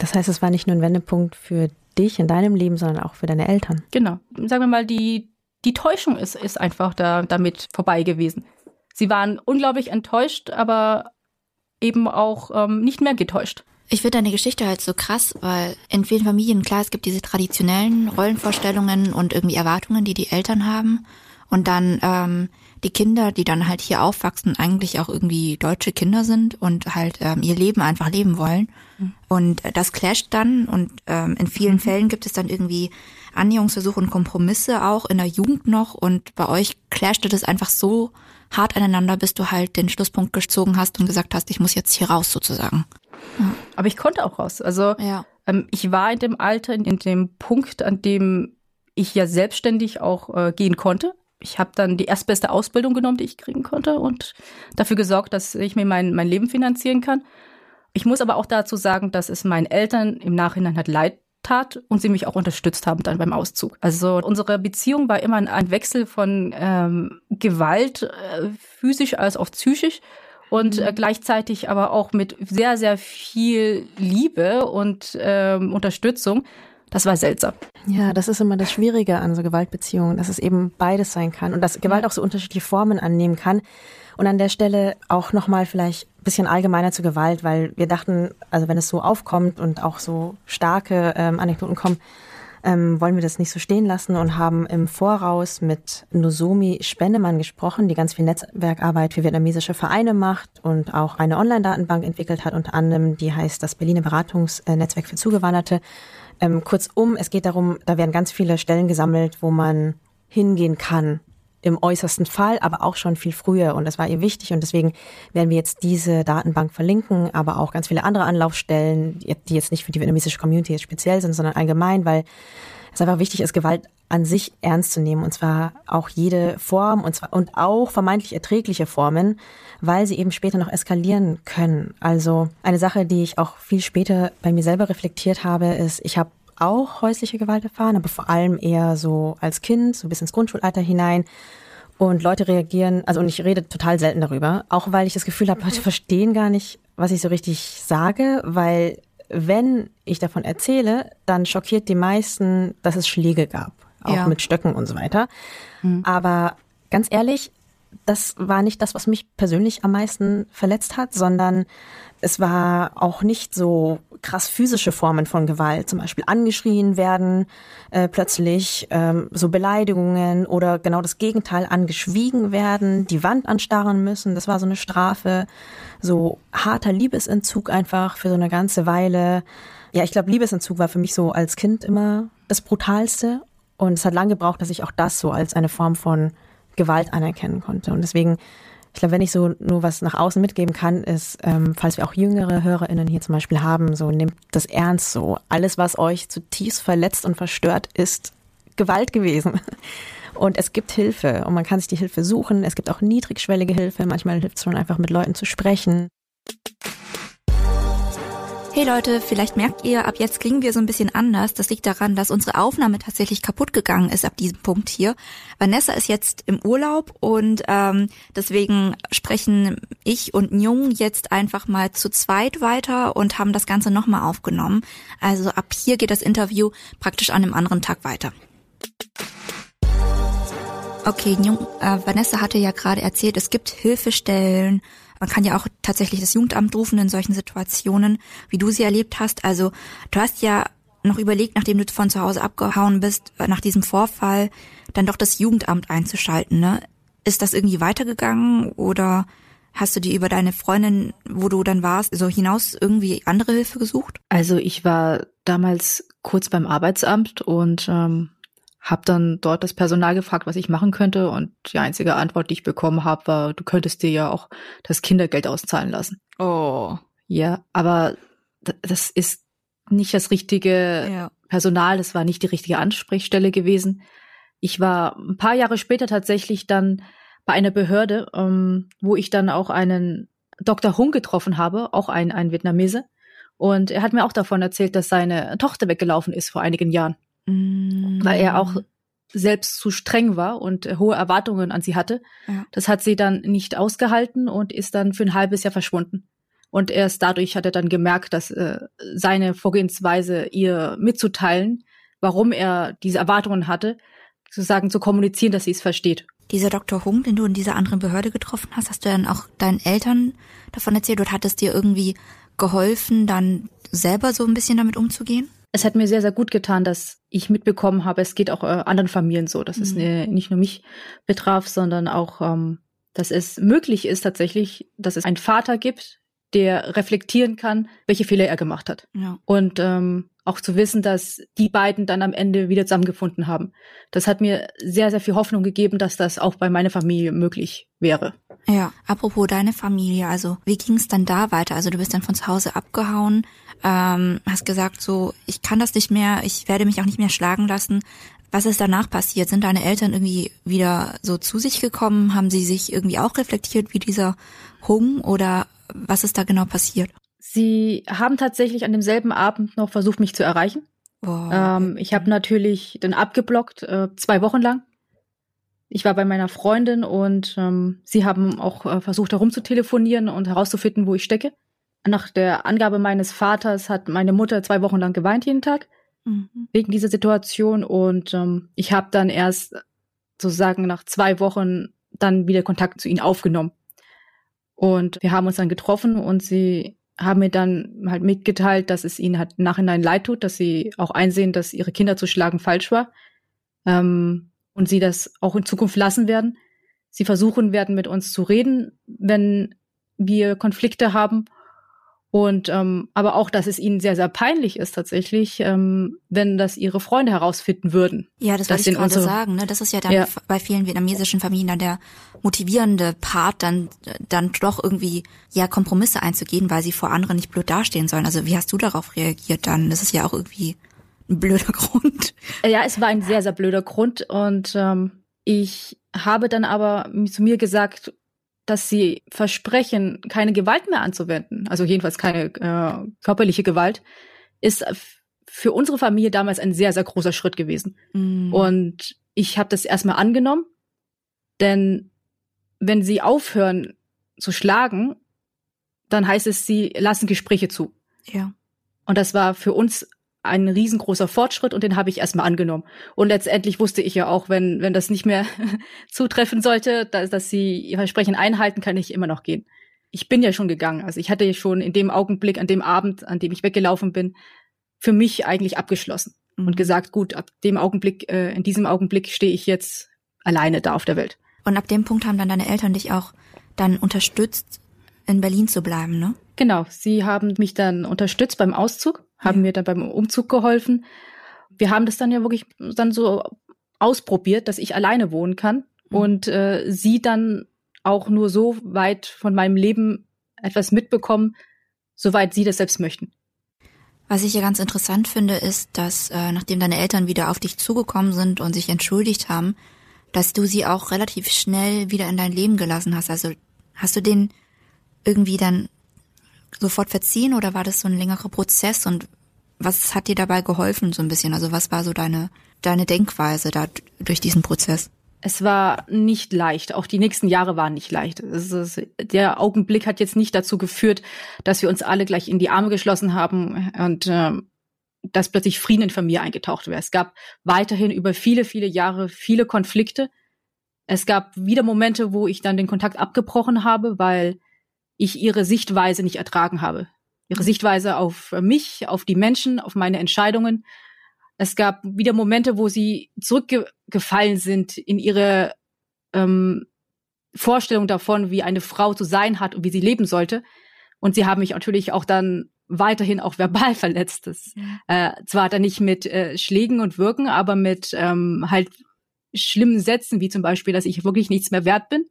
Das heißt, es war nicht nur ein Wendepunkt für dich in deinem Leben, sondern auch für deine Eltern. Genau. Sagen wir mal, die, die Täuschung ist, ist einfach da, damit vorbei gewesen. Sie waren unglaublich enttäuscht, aber eben auch ähm, nicht mehr getäuscht. Ich finde deine Geschichte halt so krass, weil in vielen Familien, klar, es gibt diese traditionellen Rollenvorstellungen und irgendwie Erwartungen, die die Eltern haben. Und dann ähm, die Kinder, die dann halt hier aufwachsen, eigentlich auch irgendwie deutsche Kinder sind und halt ähm, ihr Leben einfach leben wollen. Mhm. Und das clasht dann und ähm, in vielen mhm. Fällen gibt es dann irgendwie Annäherungsversuche und Kompromisse auch in der Jugend noch und bei euch clashte das einfach so hart aneinander, bis du halt den Schlusspunkt gezogen hast und gesagt hast, ich muss jetzt hier raus sozusagen. Aber ich konnte auch raus. Also ja. ähm, ich war in dem Alter, in dem Punkt, an dem ich ja selbstständig auch äh, gehen konnte. Ich habe dann die erstbeste Ausbildung genommen, die ich kriegen konnte und dafür gesorgt, dass ich mir mein, mein Leben finanzieren kann. Ich muss aber auch dazu sagen, dass es meinen Eltern im Nachhinein halt leid tat und sie mich auch unterstützt haben dann beim Auszug. Also unsere Beziehung war immer ein Wechsel von ähm, Gewalt, äh, physisch als auch psychisch und äh, mhm. gleichzeitig aber auch mit sehr, sehr viel Liebe und ähm, Unterstützung. Das war seltsam. Ja, das ist immer das Schwierige an so Gewaltbeziehungen, dass es eben beides sein kann und dass Gewalt auch so unterschiedliche Formen annehmen kann. Und an der Stelle auch nochmal vielleicht ein bisschen allgemeiner zu Gewalt, weil wir dachten, also wenn es so aufkommt und auch so starke ähm, Anekdoten kommen, ähm, wollen wir das nicht so stehen lassen und haben im Voraus mit Nozomi Spendemann gesprochen, die ganz viel Netzwerkarbeit für vietnamesische Vereine macht und auch eine Online-Datenbank entwickelt hat, unter anderem, die heißt das Berliner Beratungsnetzwerk für Zugewanderte. Ähm, kurzum, es geht darum, da werden ganz viele Stellen gesammelt, wo man hingehen kann, im äußersten Fall, aber auch schon viel früher. Und das war ihr wichtig. Und deswegen werden wir jetzt diese Datenbank verlinken, aber auch ganz viele andere Anlaufstellen, die jetzt nicht für die vietnamesische Community speziell sind, sondern allgemein, weil es einfach wichtig ist, Gewalt an sich ernst zu nehmen. Und zwar auch jede Form und zwar, und auch vermeintlich erträgliche Formen, weil sie eben später noch eskalieren können. Also eine Sache, die ich auch viel später bei mir selber reflektiert habe, ist, ich habe auch häusliche Gewalt erfahren, aber vor allem eher so als Kind, so bis ins Grundschulalter hinein. Und Leute reagieren, also und ich rede total selten darüber, auch weil ich das Gefühl habe, Leute verstehen gar nicht, was ich so richtig sage, weil wenn ich davon erzähle, dann schockiert die meisten, dass es Schläge gab, auch ja. mit Stöcken und so weiter. Mhm. Aber ganz ehrlich, das war nicht das, was mich persönlich am meisten verletzt hat, sondern es war auch nicht so krass physische Formen von Gewalt, zum Beispiel angeschrien werden äh, plötzlich, ähm, so Beleidigungen oder genau das Gegenteil, angeschwiegen werden, die Wand anstarren müssen, das war so eine Strafe, so harter Liebesentzug einfach für so eine ganze Weile. Ja, ich glaube, Liebesentzug war für mich so als Kind immer das Brutalste und es hat lange gebraucht, dass ich auch das so als eine Form von Gewalt anerkennen konnte und deswegen ich glaube, wenn ich so nur was nach außen mitgeben kann, ist, ähm, falls wir auch jüngere HörerInnen hier zum Beispiel haben, so nehmt das ernst so. Alles, was euch zutiefst verletzt und verstört, ist Gewalt gewesen. (laughs) Und es gibt Hilfe und man kann sich die Hilfe suchen. Es gibt auch niedrigschwellige Hilfe. Manchmal hilft es schon einfach mit Leuten zu sprechen. Hey Leute, vielleicht merkt ihr, ab jetzt klingen wir so ein bisschen anders. Das liegt daran, dass unsere Aufnahme tatsächlich kaputt gegangen ist ab diesem Punkt hier. Vanessa ist jetzt im Urlaub und ähm, deswegen sprechen ich und Njung jetzt einfach mal zu zweit weiter und haben das Ganze nochmal aufgenommen. Also ab hier geht das Interview praktisch an einem anderen Tag weiter. Okay, Njung, äh, Vanessa hatte ja gerade erzählt, es gibt Hilfestellen man kann ja auch tatsächlich das Jugendamt rufen in solchen Situationen, wie du sie erlebt hast. Also du hast ja noch überlegt, nachdem du von zu Hause abgehauen bist, äh, nach diesem Vorfall, dann doch das Jugendamt einzuschalten. Ne? Ist das irgendwie weitergegangen oder hast du dir über deine Freundin, wo du dann warst, so hinaus irgendwie andere Hilfe gesucht? Also ich war damals kurz beim Arbeitsamt und ähm, habe dann dort das Personal gefragt, was ich machen könnte und die einzige Antwort, die ich bekommen habe, war, du könntest dir ja auch das Kindergeld auszahlen lassen. Oh. Ja, aber das ist nicht das richtige ja. Personal, das war nicht die richtige Ansprechstelle gewesen. Ich war ein paar Jahre später tatsächlich dann bei einer Behörde, ähm, wo ich dann auch einen Dr. Hung getroffen habe, auch ein, ein Vietnamese. Und er hat mir auch davon erzählt, dass seine Tochter weggelaufen ist vor einigen Jahren mhm. weil er auch selbst zu streng war und hohe Erwartungen an sie hatte. Ja. Das hat sie dann nicht ausgehalten und ist dann für ein halbes Jahr verschwunden. Und erst dadurch hat er dann gemerkt, dass äh, seine Vorgehensweise ihr mitzuteilen, warum er diese Erwartungen hatte, sozusagen zu kommunizieren, dass sie es versteht. Dieser Dr. Hung, den du in dieser anderen Behörde getroffen hast, hast du dann auch deinen Eltern davon erzählt oder hat es dir irgendwie geholfen, dann selber so ein bisschen damit umzugehen? Es hat mir sehr, sehr gut getan, dass ich mitbekommen habe, es geht auch äh, anderen Familien so, dass mhm. es ne, nicht nur mich betraf, sondern auch, ähm, dass es möglich ist tatsächlich, dass es einen Vater gibt, der reflektieren kann, welche Fehler er gemacht hat. Ja. Und ähm, auch zu wissen, dass die beiden dann am Ende wieder zusammengefunden haben. Das hat mir sehr, sehr viel Hoffnung gegeben, dass das auch bei meiner Familie möglich wäre. Ja, apropos deine Familie, also wie ging es dann da weiter? Also du bist dann von zu Hause abgehauen, ähm, hast gesagt so, ich kann das nicht mehr, ich werde mich auch nicht mehr schlagen lassen. Was ist danach passiert? Sind deine Eltern irgendwie wieder so zu sich gekommen? Haben sie sich irgendwie auch reflektiert wie dieser Hung oder was ist da genau passiert? Sie haben tatsächlich an demselben Abend noch versucht, mich zu erreichen. Oh. Ähm, ich habe natürlich dann abgeblockt, äh, zwei Wochen lang. Ich war bei meiner Freundin und ähm, sie haben auch äh, versucht, herum zu telefonieren und herauszufinden, wo ich stecke. Nach der Angabe meines Vaters hat meine Mutter zwei Wochen lang geweint jeden Tag mhm. wegen dieser Situation und ähm, ich habe dann erst sozusagen nach zwei Wochen dann wieder Kontakt zu ihnen aufgenommen. Und wir haben uns dann getroffen und sie haben mir dann halt mitgeteilt, dass es ihnen halt Nachhinein leid tut, dass sie auch einsehen, dass ihre Kinder zu schlagen falsch war ähm, und sie das auch in Zukunft lassen werden. Sie versuchen werden, mit uns zu reden, wenn wir Konflikte haben und ähm, aber auch, dass es ihnen sehr, sehr peinlich ist tatsächlich, ähm, wenn das ihre Freunde herausfinden würden. Ja, das wollte ich gerade unsere... sagen. Ne? Das ist ja dann ja. bei vielen vietnamesischen Familien dann der motivierende Part, dann dann doch irgendwie ja Kompromisse einzugehen, weil sie vor anderen nicht blöd dastehen sollen. Also wie hast du darauf reagiert dann? Das ist ja auch irgendwie ein blöder (laughs) Grund. Ja, es war ein sehr, sehr blöder Grund und ähm, ich habe dann aber zu mir gesagt, dass sie versprechen, keine Gewalt mehr anzuwenden, also jedenfalls keine äh, körperliche Gewalt, ist für unsere Familie damals ein sehr, sehr großer Schritt gewesen. Mm. Und ich habe das erstmal angenommen, denn wenn sie aufhören zu schlagen, dann heißt es, sie lassen Gespräche zu. Ja. Und das war für uns ein riesengroßer Fortschritt und den habe ich erstmal angenommen. Und letztendlich wusste ich ja auch, wenn, wenn das nicht mehr (laughs) zutreffen sollte, dass, dass sie ihr Versprechen einhalten, kann ich immer noch gehen. Ich bin ja schon gegangen. Also ich hatte ja schon in dem Augenblick, an dem Abend, an dem ich weggelaufen bin, für mich eigentlich abgeschlossen mhm. und gesagt, gut, ab dem Augenblick, äh, in diesem Augenblick stehe ich jetzt alleine da auf der Welt. Und ab dem Punkt haben dann deine Eltern dich auch dann unterstützt, in Berlin zu bleiben, ne? Genau, sie haben mich dann unterstützt beim Auszug haben ja. mir dann beim Umzug geholfen. Wir haben das dann ja wirklich dann so ausprobiert, dass ich alleine wohnen kann mhm. und äh, sie dann auch nur so weit von meinem Leben etwas mitbekommen, soweit sie das selbst möchten. Was ich ja ganz interessant finde, ist, dass äh, nachdem deine Eltern wieder auf dich zugekommen sind und sich entschuldigt haben, dass du sie auch relativ schnell wieder in dein Leben gelassen hast. Also hast du den irgendwie dann sofort verziehen oder war das so ein längerer Prozess und was hat dir dabei geholfen so ein bisschen? Also was war so deine, deine Denkweise da durch diesen Prozess? Es war nicht leicht. Auch die nächsten Jahre waren nicht leicht. Ist, der Augenblick hat jetzt nicht dazu geführt, dass wir uns alle gleich in die Arme geschlossen haben und äh, dass plötzlich Frieden in Familie eingetaucht wäre. Es gab weiterhin über viele, viele Jahre viele Konflikte. Es gab wieder Momente, wo ich dann den Kontakt abgebrochen habe, weil ich ihre Sichtweise nicht ertragen habe. Ihre Sichtweise auf mich, auf die Menschen, auf meine Entscheidungen. Es gab wieder Momente, wo sie zurückgefallen sind in ihre ähm, Vorstellung davon, wie eine Frau zu sein hat und wie sie leben sollte. Und sie haben mich natürlich auch dann weiterhin auch verbal (laughs) verletzt. Das, äh, zwar dann nicht mit äh, Schlägen und Wirken, aber mit ähm, halt schlimmen Sätzen, wie zum Beispiel, dass ich wirklich nichts mehr wert bin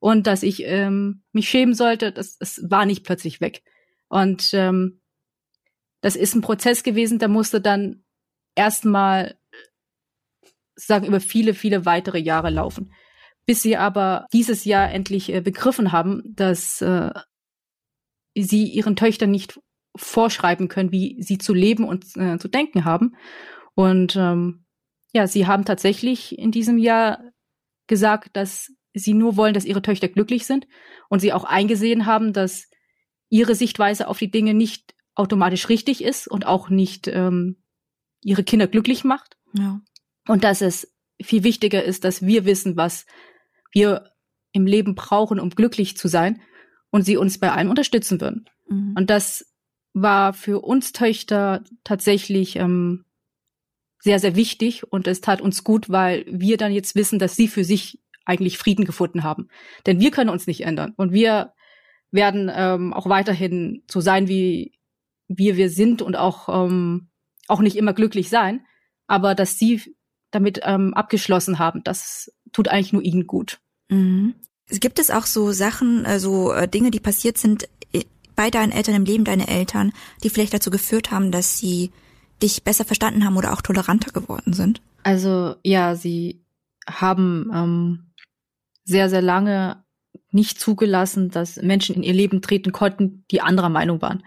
und dass ich ähm, mich schämen sollte. Das, das war nicht plötzlich weg. Und ähm, das ist ein Prozess gewesen, der musste dann erstmal sagen über viele, viele weitere Jahre laufen. Bis sie aber dieses Jahr endlich äh, begriffen haben, dass äh, sie ihren Töchtern nicht vorschreiben können, wie sie zu leben und äh, zu denken haben. Und ähm, ja, sie haben tatsächlich in diesem Jahr gesagt, dass sie nur wollen, dass ihre Töchter glücklich sind und sie auch eingesehen haben, dass ihre Sichtweise auf die Dinge nicht automatisch richtig ist und auch nicht ähm, ihre Kinder glücklich macht. Ja. Und dass es viel wichtiger ist, dass wir wissen, was wir im Leben brauchen, um glücklich zu sein und sie uns bei allem unterstützen würden. Mhm. Und das war für uns Töchter tatsächlich ähm, sehr, sehr wichtig und es tat uns gut, weil wir dann jetzt wissen, dass sie für sich eigentlich Frieden gefunden haben. Denn wir können uns nicht ändern und wir werden ähm, auch weiterhin so sein, wie wir wir sind und auch ähm, auch nicht immer glücklich sein. Aber dass sie damit ähm, abgeschlossen haben, das tut eigentlich nur ihnen gut. Mhm. Gibt es auch so Sachen, also Dinge, die passiert sind äh, bei deinen Eltern im Leben deiner Eltern, die vielleicht dazu geführt haben, dass sie dich besser verstanden haben oder auch toleranter geworden sind? Also ja, sie haben ähm, sehr, sehr lange nicht zugelassen, dass Menschen in ihr Leben treten konnten, die anderer Meinung waren.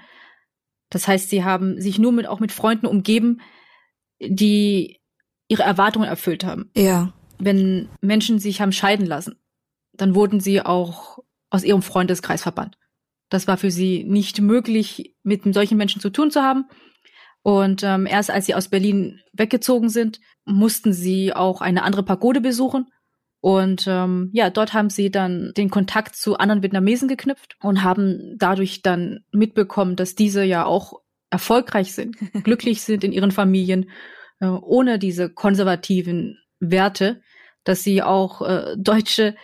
Das heißt, sie haben sich nur mit, auch mit Freunden umgeben, die ihre Erwartungen erfüllt haben. Ja. Wenn Menschen sich haben scheiden lassen, dann wurden sie auch aus ihrem Freundeskreis verbannt. Das war für sie nicht möglich, mit solchen Menschen zu tun zu haben. Und ähm, erst als sie aus Berlin weggezogen sind, mussten sie auch eine andere Pagode besuchen und ähm, ja, dort haben sie dann den Kontakt zu anderen Vietnamesen geknüpft und haben dadurch dann mitbekommen, dass diese ja auch erfolgreich sind, (laughs) glücklich sind in ihren Familien, äh, ohne diese konservativen Werte, dass sie auch äh, deutsche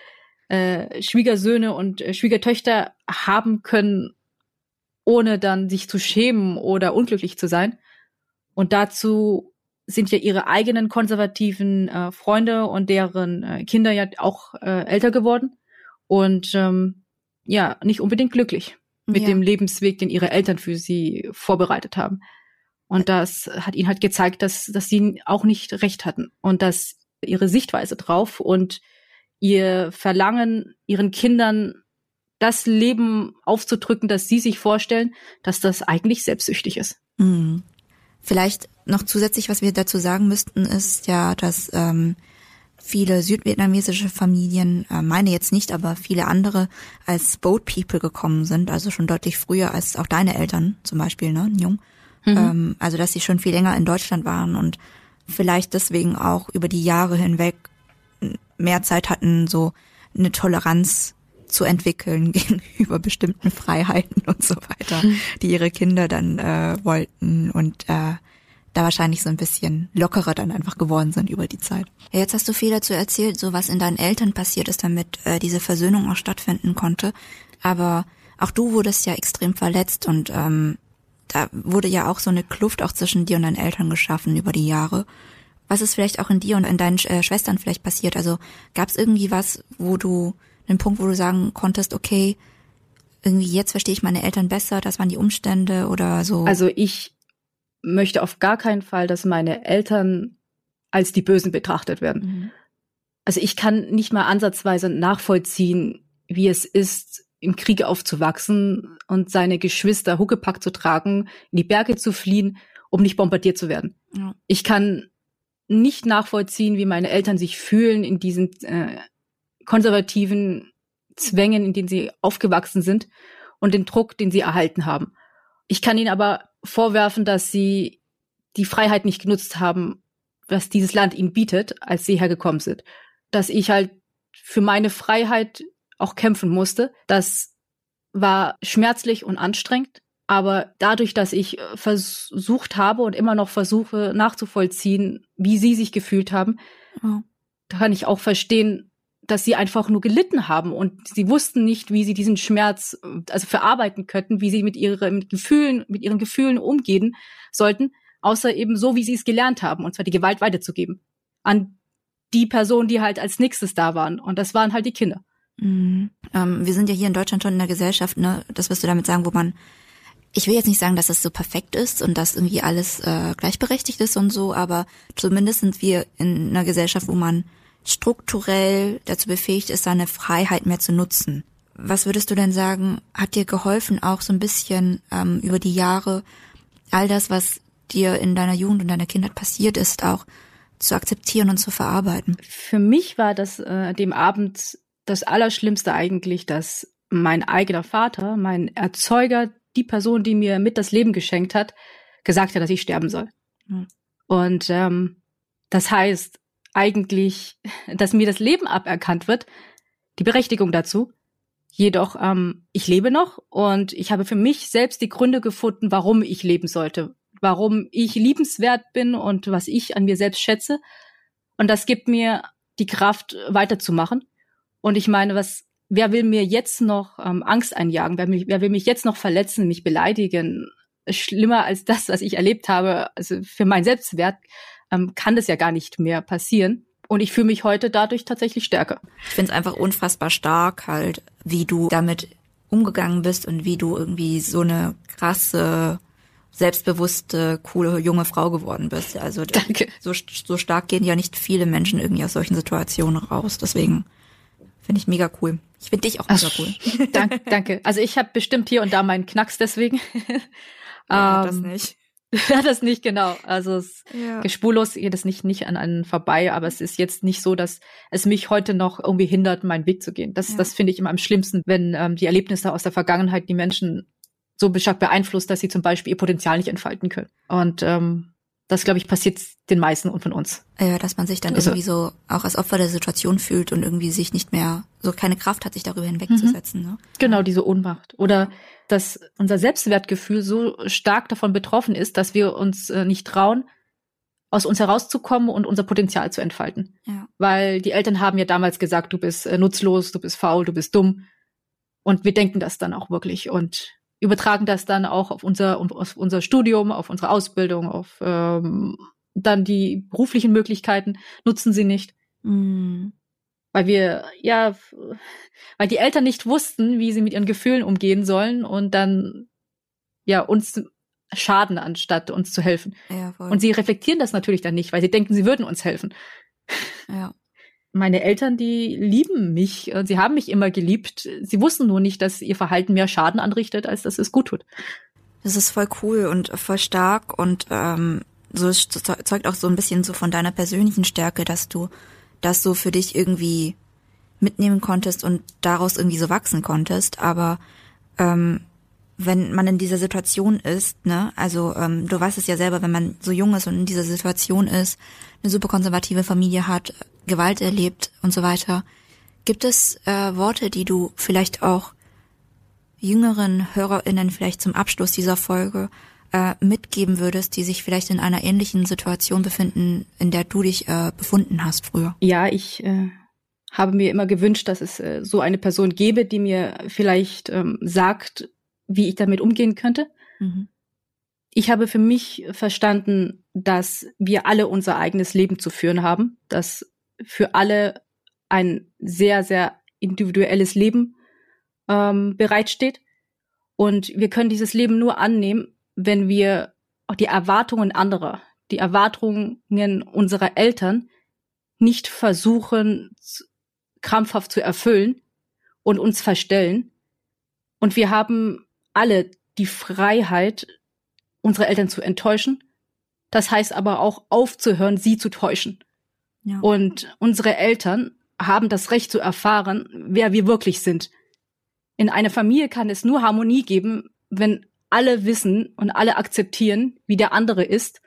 äh, Schwiegersöhne und äh, Schwiegertöchter haben können, ohne dann sich zu schämen oder unglücklich zu sein. Und dazu sind ja ihre eigenen konservativen äh, Freunde und deren äh, Kinder ja auch äh, älter geworden und ähm, ja, nicht unbedingt glücklich mit ja. dem Lebensweg, den ihre Eltern für sie vorbereitet haben. Und das hat ihnen halt gezeigt, dass, dass sie auch nicht recht hatten und dass ihre Sichtweise drauf und ihr Verlangen, ihren Kindern das Leben aufzudrücken, das sie sich vorstellen, dass das eigentlich selbstsüchtig ist. Mhm. Vielleicht noch zusätzlich, was wir dazu sagen müssten, ist ja, dass ähm, viele südvietnamesische Familien, äh, meine jetzt nicht, aber viele andere als Boat People gekommen sind, also schon deutlich früher als auch deine Eltern zum Beispiel, ne, Jung. Mhm. Ähm, also dass sie schon viel länger in Deutschland waren und vielleicht deswegen auch über die Jahre hinweg mehr Zeit hatten, so eine Toleranz zu entwickeln (laughs) gegenüber bestimmten Freiheiten und so weiter, hm. die ihre Kinder dann äh, wollten und äh, da wahrscheinlich so ein bisschen lockerer dann einfach geworden sind über die Zeit. Ja, jetzt hast du viel dazu erzählt, so was in deinen Eltern passiert ist, damit äh, diese Versöhnung auch stattfinden konnte. Aber auch du wurdest ja extrem verletzt und ähm, da wurde ja auch so eine Kluft auch zwischen dir und deinen Eltern geschaffen über die Jahre. Was ist vielleicht auch in dir und in deinen äh, Schwestern vielleicht passiert? Also gab es irgendwie was, wo du einen Punkt, wo du sagen konntest, okay, irgendwie jetzt verstehe ich meine Eltern besser, das waren die Umstände oder so? Also ich möchte auf gar keinen Fall, dass meine Eltern als die Bösen betrachtet werden. Mhm. Also ich kann nicht mal ansatzweise nachvollziehen, wie es ist, im Krieg aufzuwachsen und seine Geschwister Huckepack zu tragen, in die Berge zu fliehen, um nicht bombardiert zu werden. Ja. Ich kann nicht nachvollziehen, wie meine Eltern sich fühlen in diesen äh, konservativen Zwängen, in denen sie aufgewachsen sind und den Druck, den sie erhalten haben. Ich kann ihnen aber vorwerfen, dass sie die Freiheit nicht genutzt haben, was dieses Land ihnen bietet, als sie hergekommen sind. Dass ich halt für meine Freiheit auch kämpfen musste. Das war schmerzlich und anstrengend. Aber dadurch, dass ich versucht habe und immer noch versuche nachzuvollziehen, wie sie sich gefühlt haben, ja. kann ich auch verstehen, dass sie einfach nur gelitten haben und sie wussten nicht, wie sie diesen Schmerz also verarbeiten könnten, wie sie mit ihren Gefühlen, mit ihren Gefühlen umgehen sollten, außer eben so, wie sie es gelernt haben, und zwar die Gewalt weiterzugeben an die Personen, die halt als nächstes da waren. Und das waren halt die Kinder. Mhm. Ähm, wir sind ja hier in Deutschland schon in der Gesellschaft, ne, das wirst du damit sagen, wo man, ich will jetzt nicht sagen, dass das so perfekt ist und dass irgendwie alles äh, gleichberechtigt ist und so, aber zumindest sind wir in einer Gesellschaft, wo man strukturell dazu befähigt ist, seine Freiheit mehr zu nutzen. Was würdest du denn sagen, hat dir geholfen, auch so ein bisschen ähm, über die Jahre all das, was dir in deiner Jugend und deiner Kindheit passiert ist, auch zu akzeptieren und zu verarbeiten? Für mich war das äh, dem Abend das Allerschlimmste eigentlich, dass mein eigener Vater, mein Erzeuger, die Person, die mir mit das Leben geschenkt hat, gesagt hat, dass ich sterben soll. Mhm. Und ähm, das heißt eigentlich, dass mir das Leben aberkannt wird, die Berechtigung dazu. Jedoch, ähm, ich lebe noch und ich habe für mich selbst die Gründe gefunden, warum ich leben sollte, warum ich liebenswert bin und was ich an mir selbst schätze. Und das gibt mir die Kraft, weiterzumachen. Und ich meine, was, wer will mir jetzt noch ähm, Angst einjagen? Wer, mich, wer will mich jetzt noch verletzen, mich beleidigen? Schlimmer als das, was ich erlebt habe, also für meinen Selbstwert, ähm, kann das ja gar nicht mehr passieren. Und ich fühle mich heute dadurch tatsächlich stärker. Ich finde es einfach unfassbar stark, halt, wie du damit umgegangen bist und wie du irgendwie so eine krasse, selbstbewusste, coole junge Frau geworden bist. Also (laughs) Danke. So, so stark gehen ja nicht viele Menschen irgendwie aus solchen Situationen raus. Deswegen Finde ich mega cool. Ich finde dich auch mega cool. (laughs) danke, danke. Also ich habe bestimmt hier und da meinen Knacks deswegen. (laughs) Ja, ähm, das nicht. (laughs) Ja, das nicht, genau. Also es ja. spurlos geht es nicht, nicht an einen vorbei, aber es ist jetzt nicht so, dass es mich heute noch irgendwie hindert, meinen Weg zu gehen. Das, ja. das finde ich immer am schlimmsten, wenn ähm, die Erlebnisse aus der Vergangenheit die Menschen so stark beeinflusst, dass sie zum Beispiel ihr Potenzial nicht entfalten können. Und ähm, das, glaube ich, passiert den meisten und von uns. Ja, dass man sich dann also, irgendwie so auch als Opfer der Situation fühlt und irgendwie sich nicht mehr, so keine Kraft hat, sich darüber hinwegzusetzen. Mhm. Ne? Genau, diese Ohnmacht. Oder dass unser Selbstwertgefühl so stark davon betroffen ist, dass wir uns äh, nicht trauen, aus uns herauszukommen und unser Potenzial zu entfalten. Ja. Weil die Eltern haben ja damals gesagt, du bist äh, nutzlos, du bist faul, du bist dumm. Und wir denken das dann auch wirklich. Und übertragen das dann auch auf unser, auf unser Studium, auf unsere Ausbildung, auf ähm, dann die beruflichen Möglichkeiten nutzen sie nicht. Mhm. Weil wir, ja, weil die Eltern nicht wussten, wie sie mit ihren Gefühlen umgehen sollen und dann ja uns schaden, anstatt uns zu helfen. Ja, voll. Und sie reflektieren das natürlich dann nicht, weil sie denken, sie würden uns helfen. Ja meine Eltern, die lieben mich. Sie haben mich immer geliebt. Sie wussten nur nicht, dass ihr Verhalten mehr Schaden anrichtet, als dass es gut tut. Das ist voll cool und voll stark und ähm, so zeugt auch so ein bisschen so von deiner persönlichen Stärke, dass du das so für dich irgendwie mitnehmen konntest und daraus irgendwie so wachsen konntest. Aber ähm, wenn man in dieser Situation ist, ne, also ähm, du weißt es ja selber, wenn man so jung ist und in dieser Situation ist, eine super konservative Familie hat, Gewalt erlebt und so weiter. Gibt es äh, Worte, die du vielleicht auch jüngeren HörerInnen vielleicht zum Abschluss dieser Folge äh, mitgeben würdest, die sich vielleicht in einer ähnlichen Situation befinden, in der du dich äh, befunden hast früher? Ja, ich äh, habe mir immer gewünscht, dass es äh, so eine Person gäbe, die mir vielleicht ähm, sagt, wie ich damit umgehen könnte. Mhm. Ich habe für mich verstanden, dass wir alle unser eigenes Leben zu führen haben, dass für alle ein sehr, sehr individuelles Leben ähm, bereitsteht. Und wir können dieses Leben nur annehmen, wenn wir auch die Erwartungen anderer, die Erwartungen unserer Eltern nicht versuchen, krampfhaft zu erfüllen und uns verstellen. Und wir haben alle die Freiheit, unsere Eltern zu enttäuschen. Das heißt aber auch aufzuhören, sie zu täuschen. Und unsere Eltern haben das Recht zu erfahren, wer wir wirklich sind. In einer Familie kann es nur Harmonie geben, wenn alle wissen und alle akzeptieren, wie der andere ist.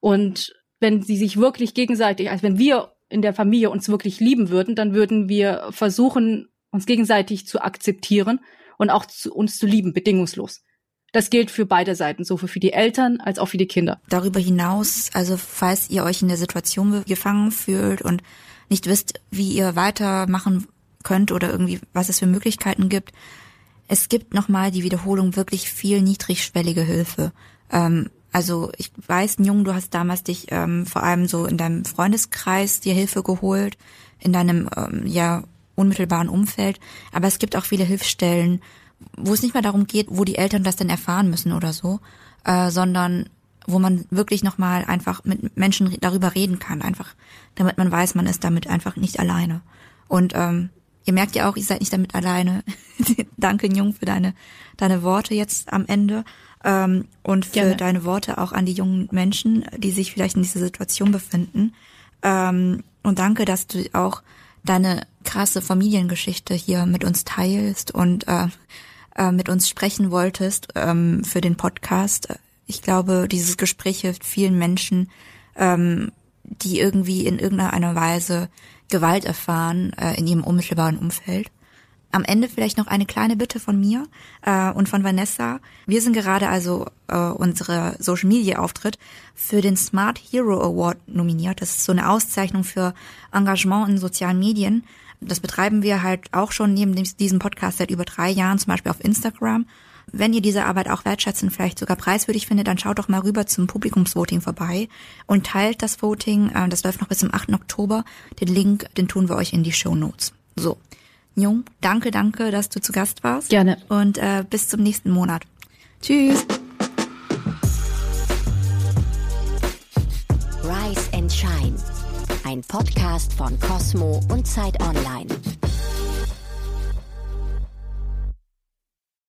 Und wenn sie sich wirklich gegenseitig, also wenn wir in der Familie uns wirklich lieben würden, dann würden wir versuchen, uns gegenseitig zu akzeptieren und auch zu, uns zu lieben, bedingungslos. Das gilt für beide Seiten, sowohl für die Eltern als auch für die Kinder. Darüber hinaus, also falls ihr euch in der Situation gefangen fühlt und nicht wisst, wie ihr weitermachen könnt oder irgendwie, was es für Möglichkeiten gibt, es gibt nochmal die Wiederholung wirklich viel niedrigschwellige Hilfe. Ähm, also ich weiß, Jung, du hast damals dich ähm, vor allem so in deinem Freundeskreis dir Hilfe geholt, in deinem ähm, ja unmittelbaren Umfeld. Aber es gibt auch viele Hilfsstellen, wo es nicht mehr darum geht, wo die Eltern das denn erfahren müssen oder so, äh, sondern wo man wirklich nochmal einfach mit Menschen darüber reden kann, einfach, damit man weiß, man ist damit einfach nicht alleine. Und ähm, ihr merkt ja auch, ihr seid nicht damit alleine. (laughs) Danke, Jung, für deine, deine Worte jetzt am Ende. Ähm, und für Gerne. deine Worte auch an die jungen Menschen, die sich vielleicht in dieser Situation befinden. Ähm, und danke, dass du auch deine krasse Familiengeschichte hier mit uns teilst und äh, äh, mit uns sprechen wolltest ähm, für den Podcast. Ich glaube, dieses Gespräch hilft vielen Menschen, ähm, die irgendwie in irgendeiner Weise Gewalt erfahren äh, in ihrem unmittelbaren Umfeld. Am Ende vielleicht noch eine kleine Bitte von mir äh, und von Vanessa. Wir sind gerade also äh, unsere Social Media Auftritt für den Smart Hero Award nominiert. Das ist so eine Auszeichnung für Engagement in sozialen Medien. Das betreiben wir halt auch schon neben diesem Podcast seit über drei Jahren, zum Beispiel auf Instagram. Wenn ihr diese Arbeit auch wertschätzen, vielleicht sogar preiswürdig findet, dann schaut doch mal rüber zum Publikumsvoting vorbei und teilt das Voting. Äh, das läuft noch bis zum 8. Oktober. Den Link, den tun wir euch in die Show Notes. So. Jung, danke, danke, dass du zu Gast warst. Gerne. Und äh, bis zum nächsten Monat. Tschüss. Rise and Shine. Ein Podcast von Cosmo und Zeit Online.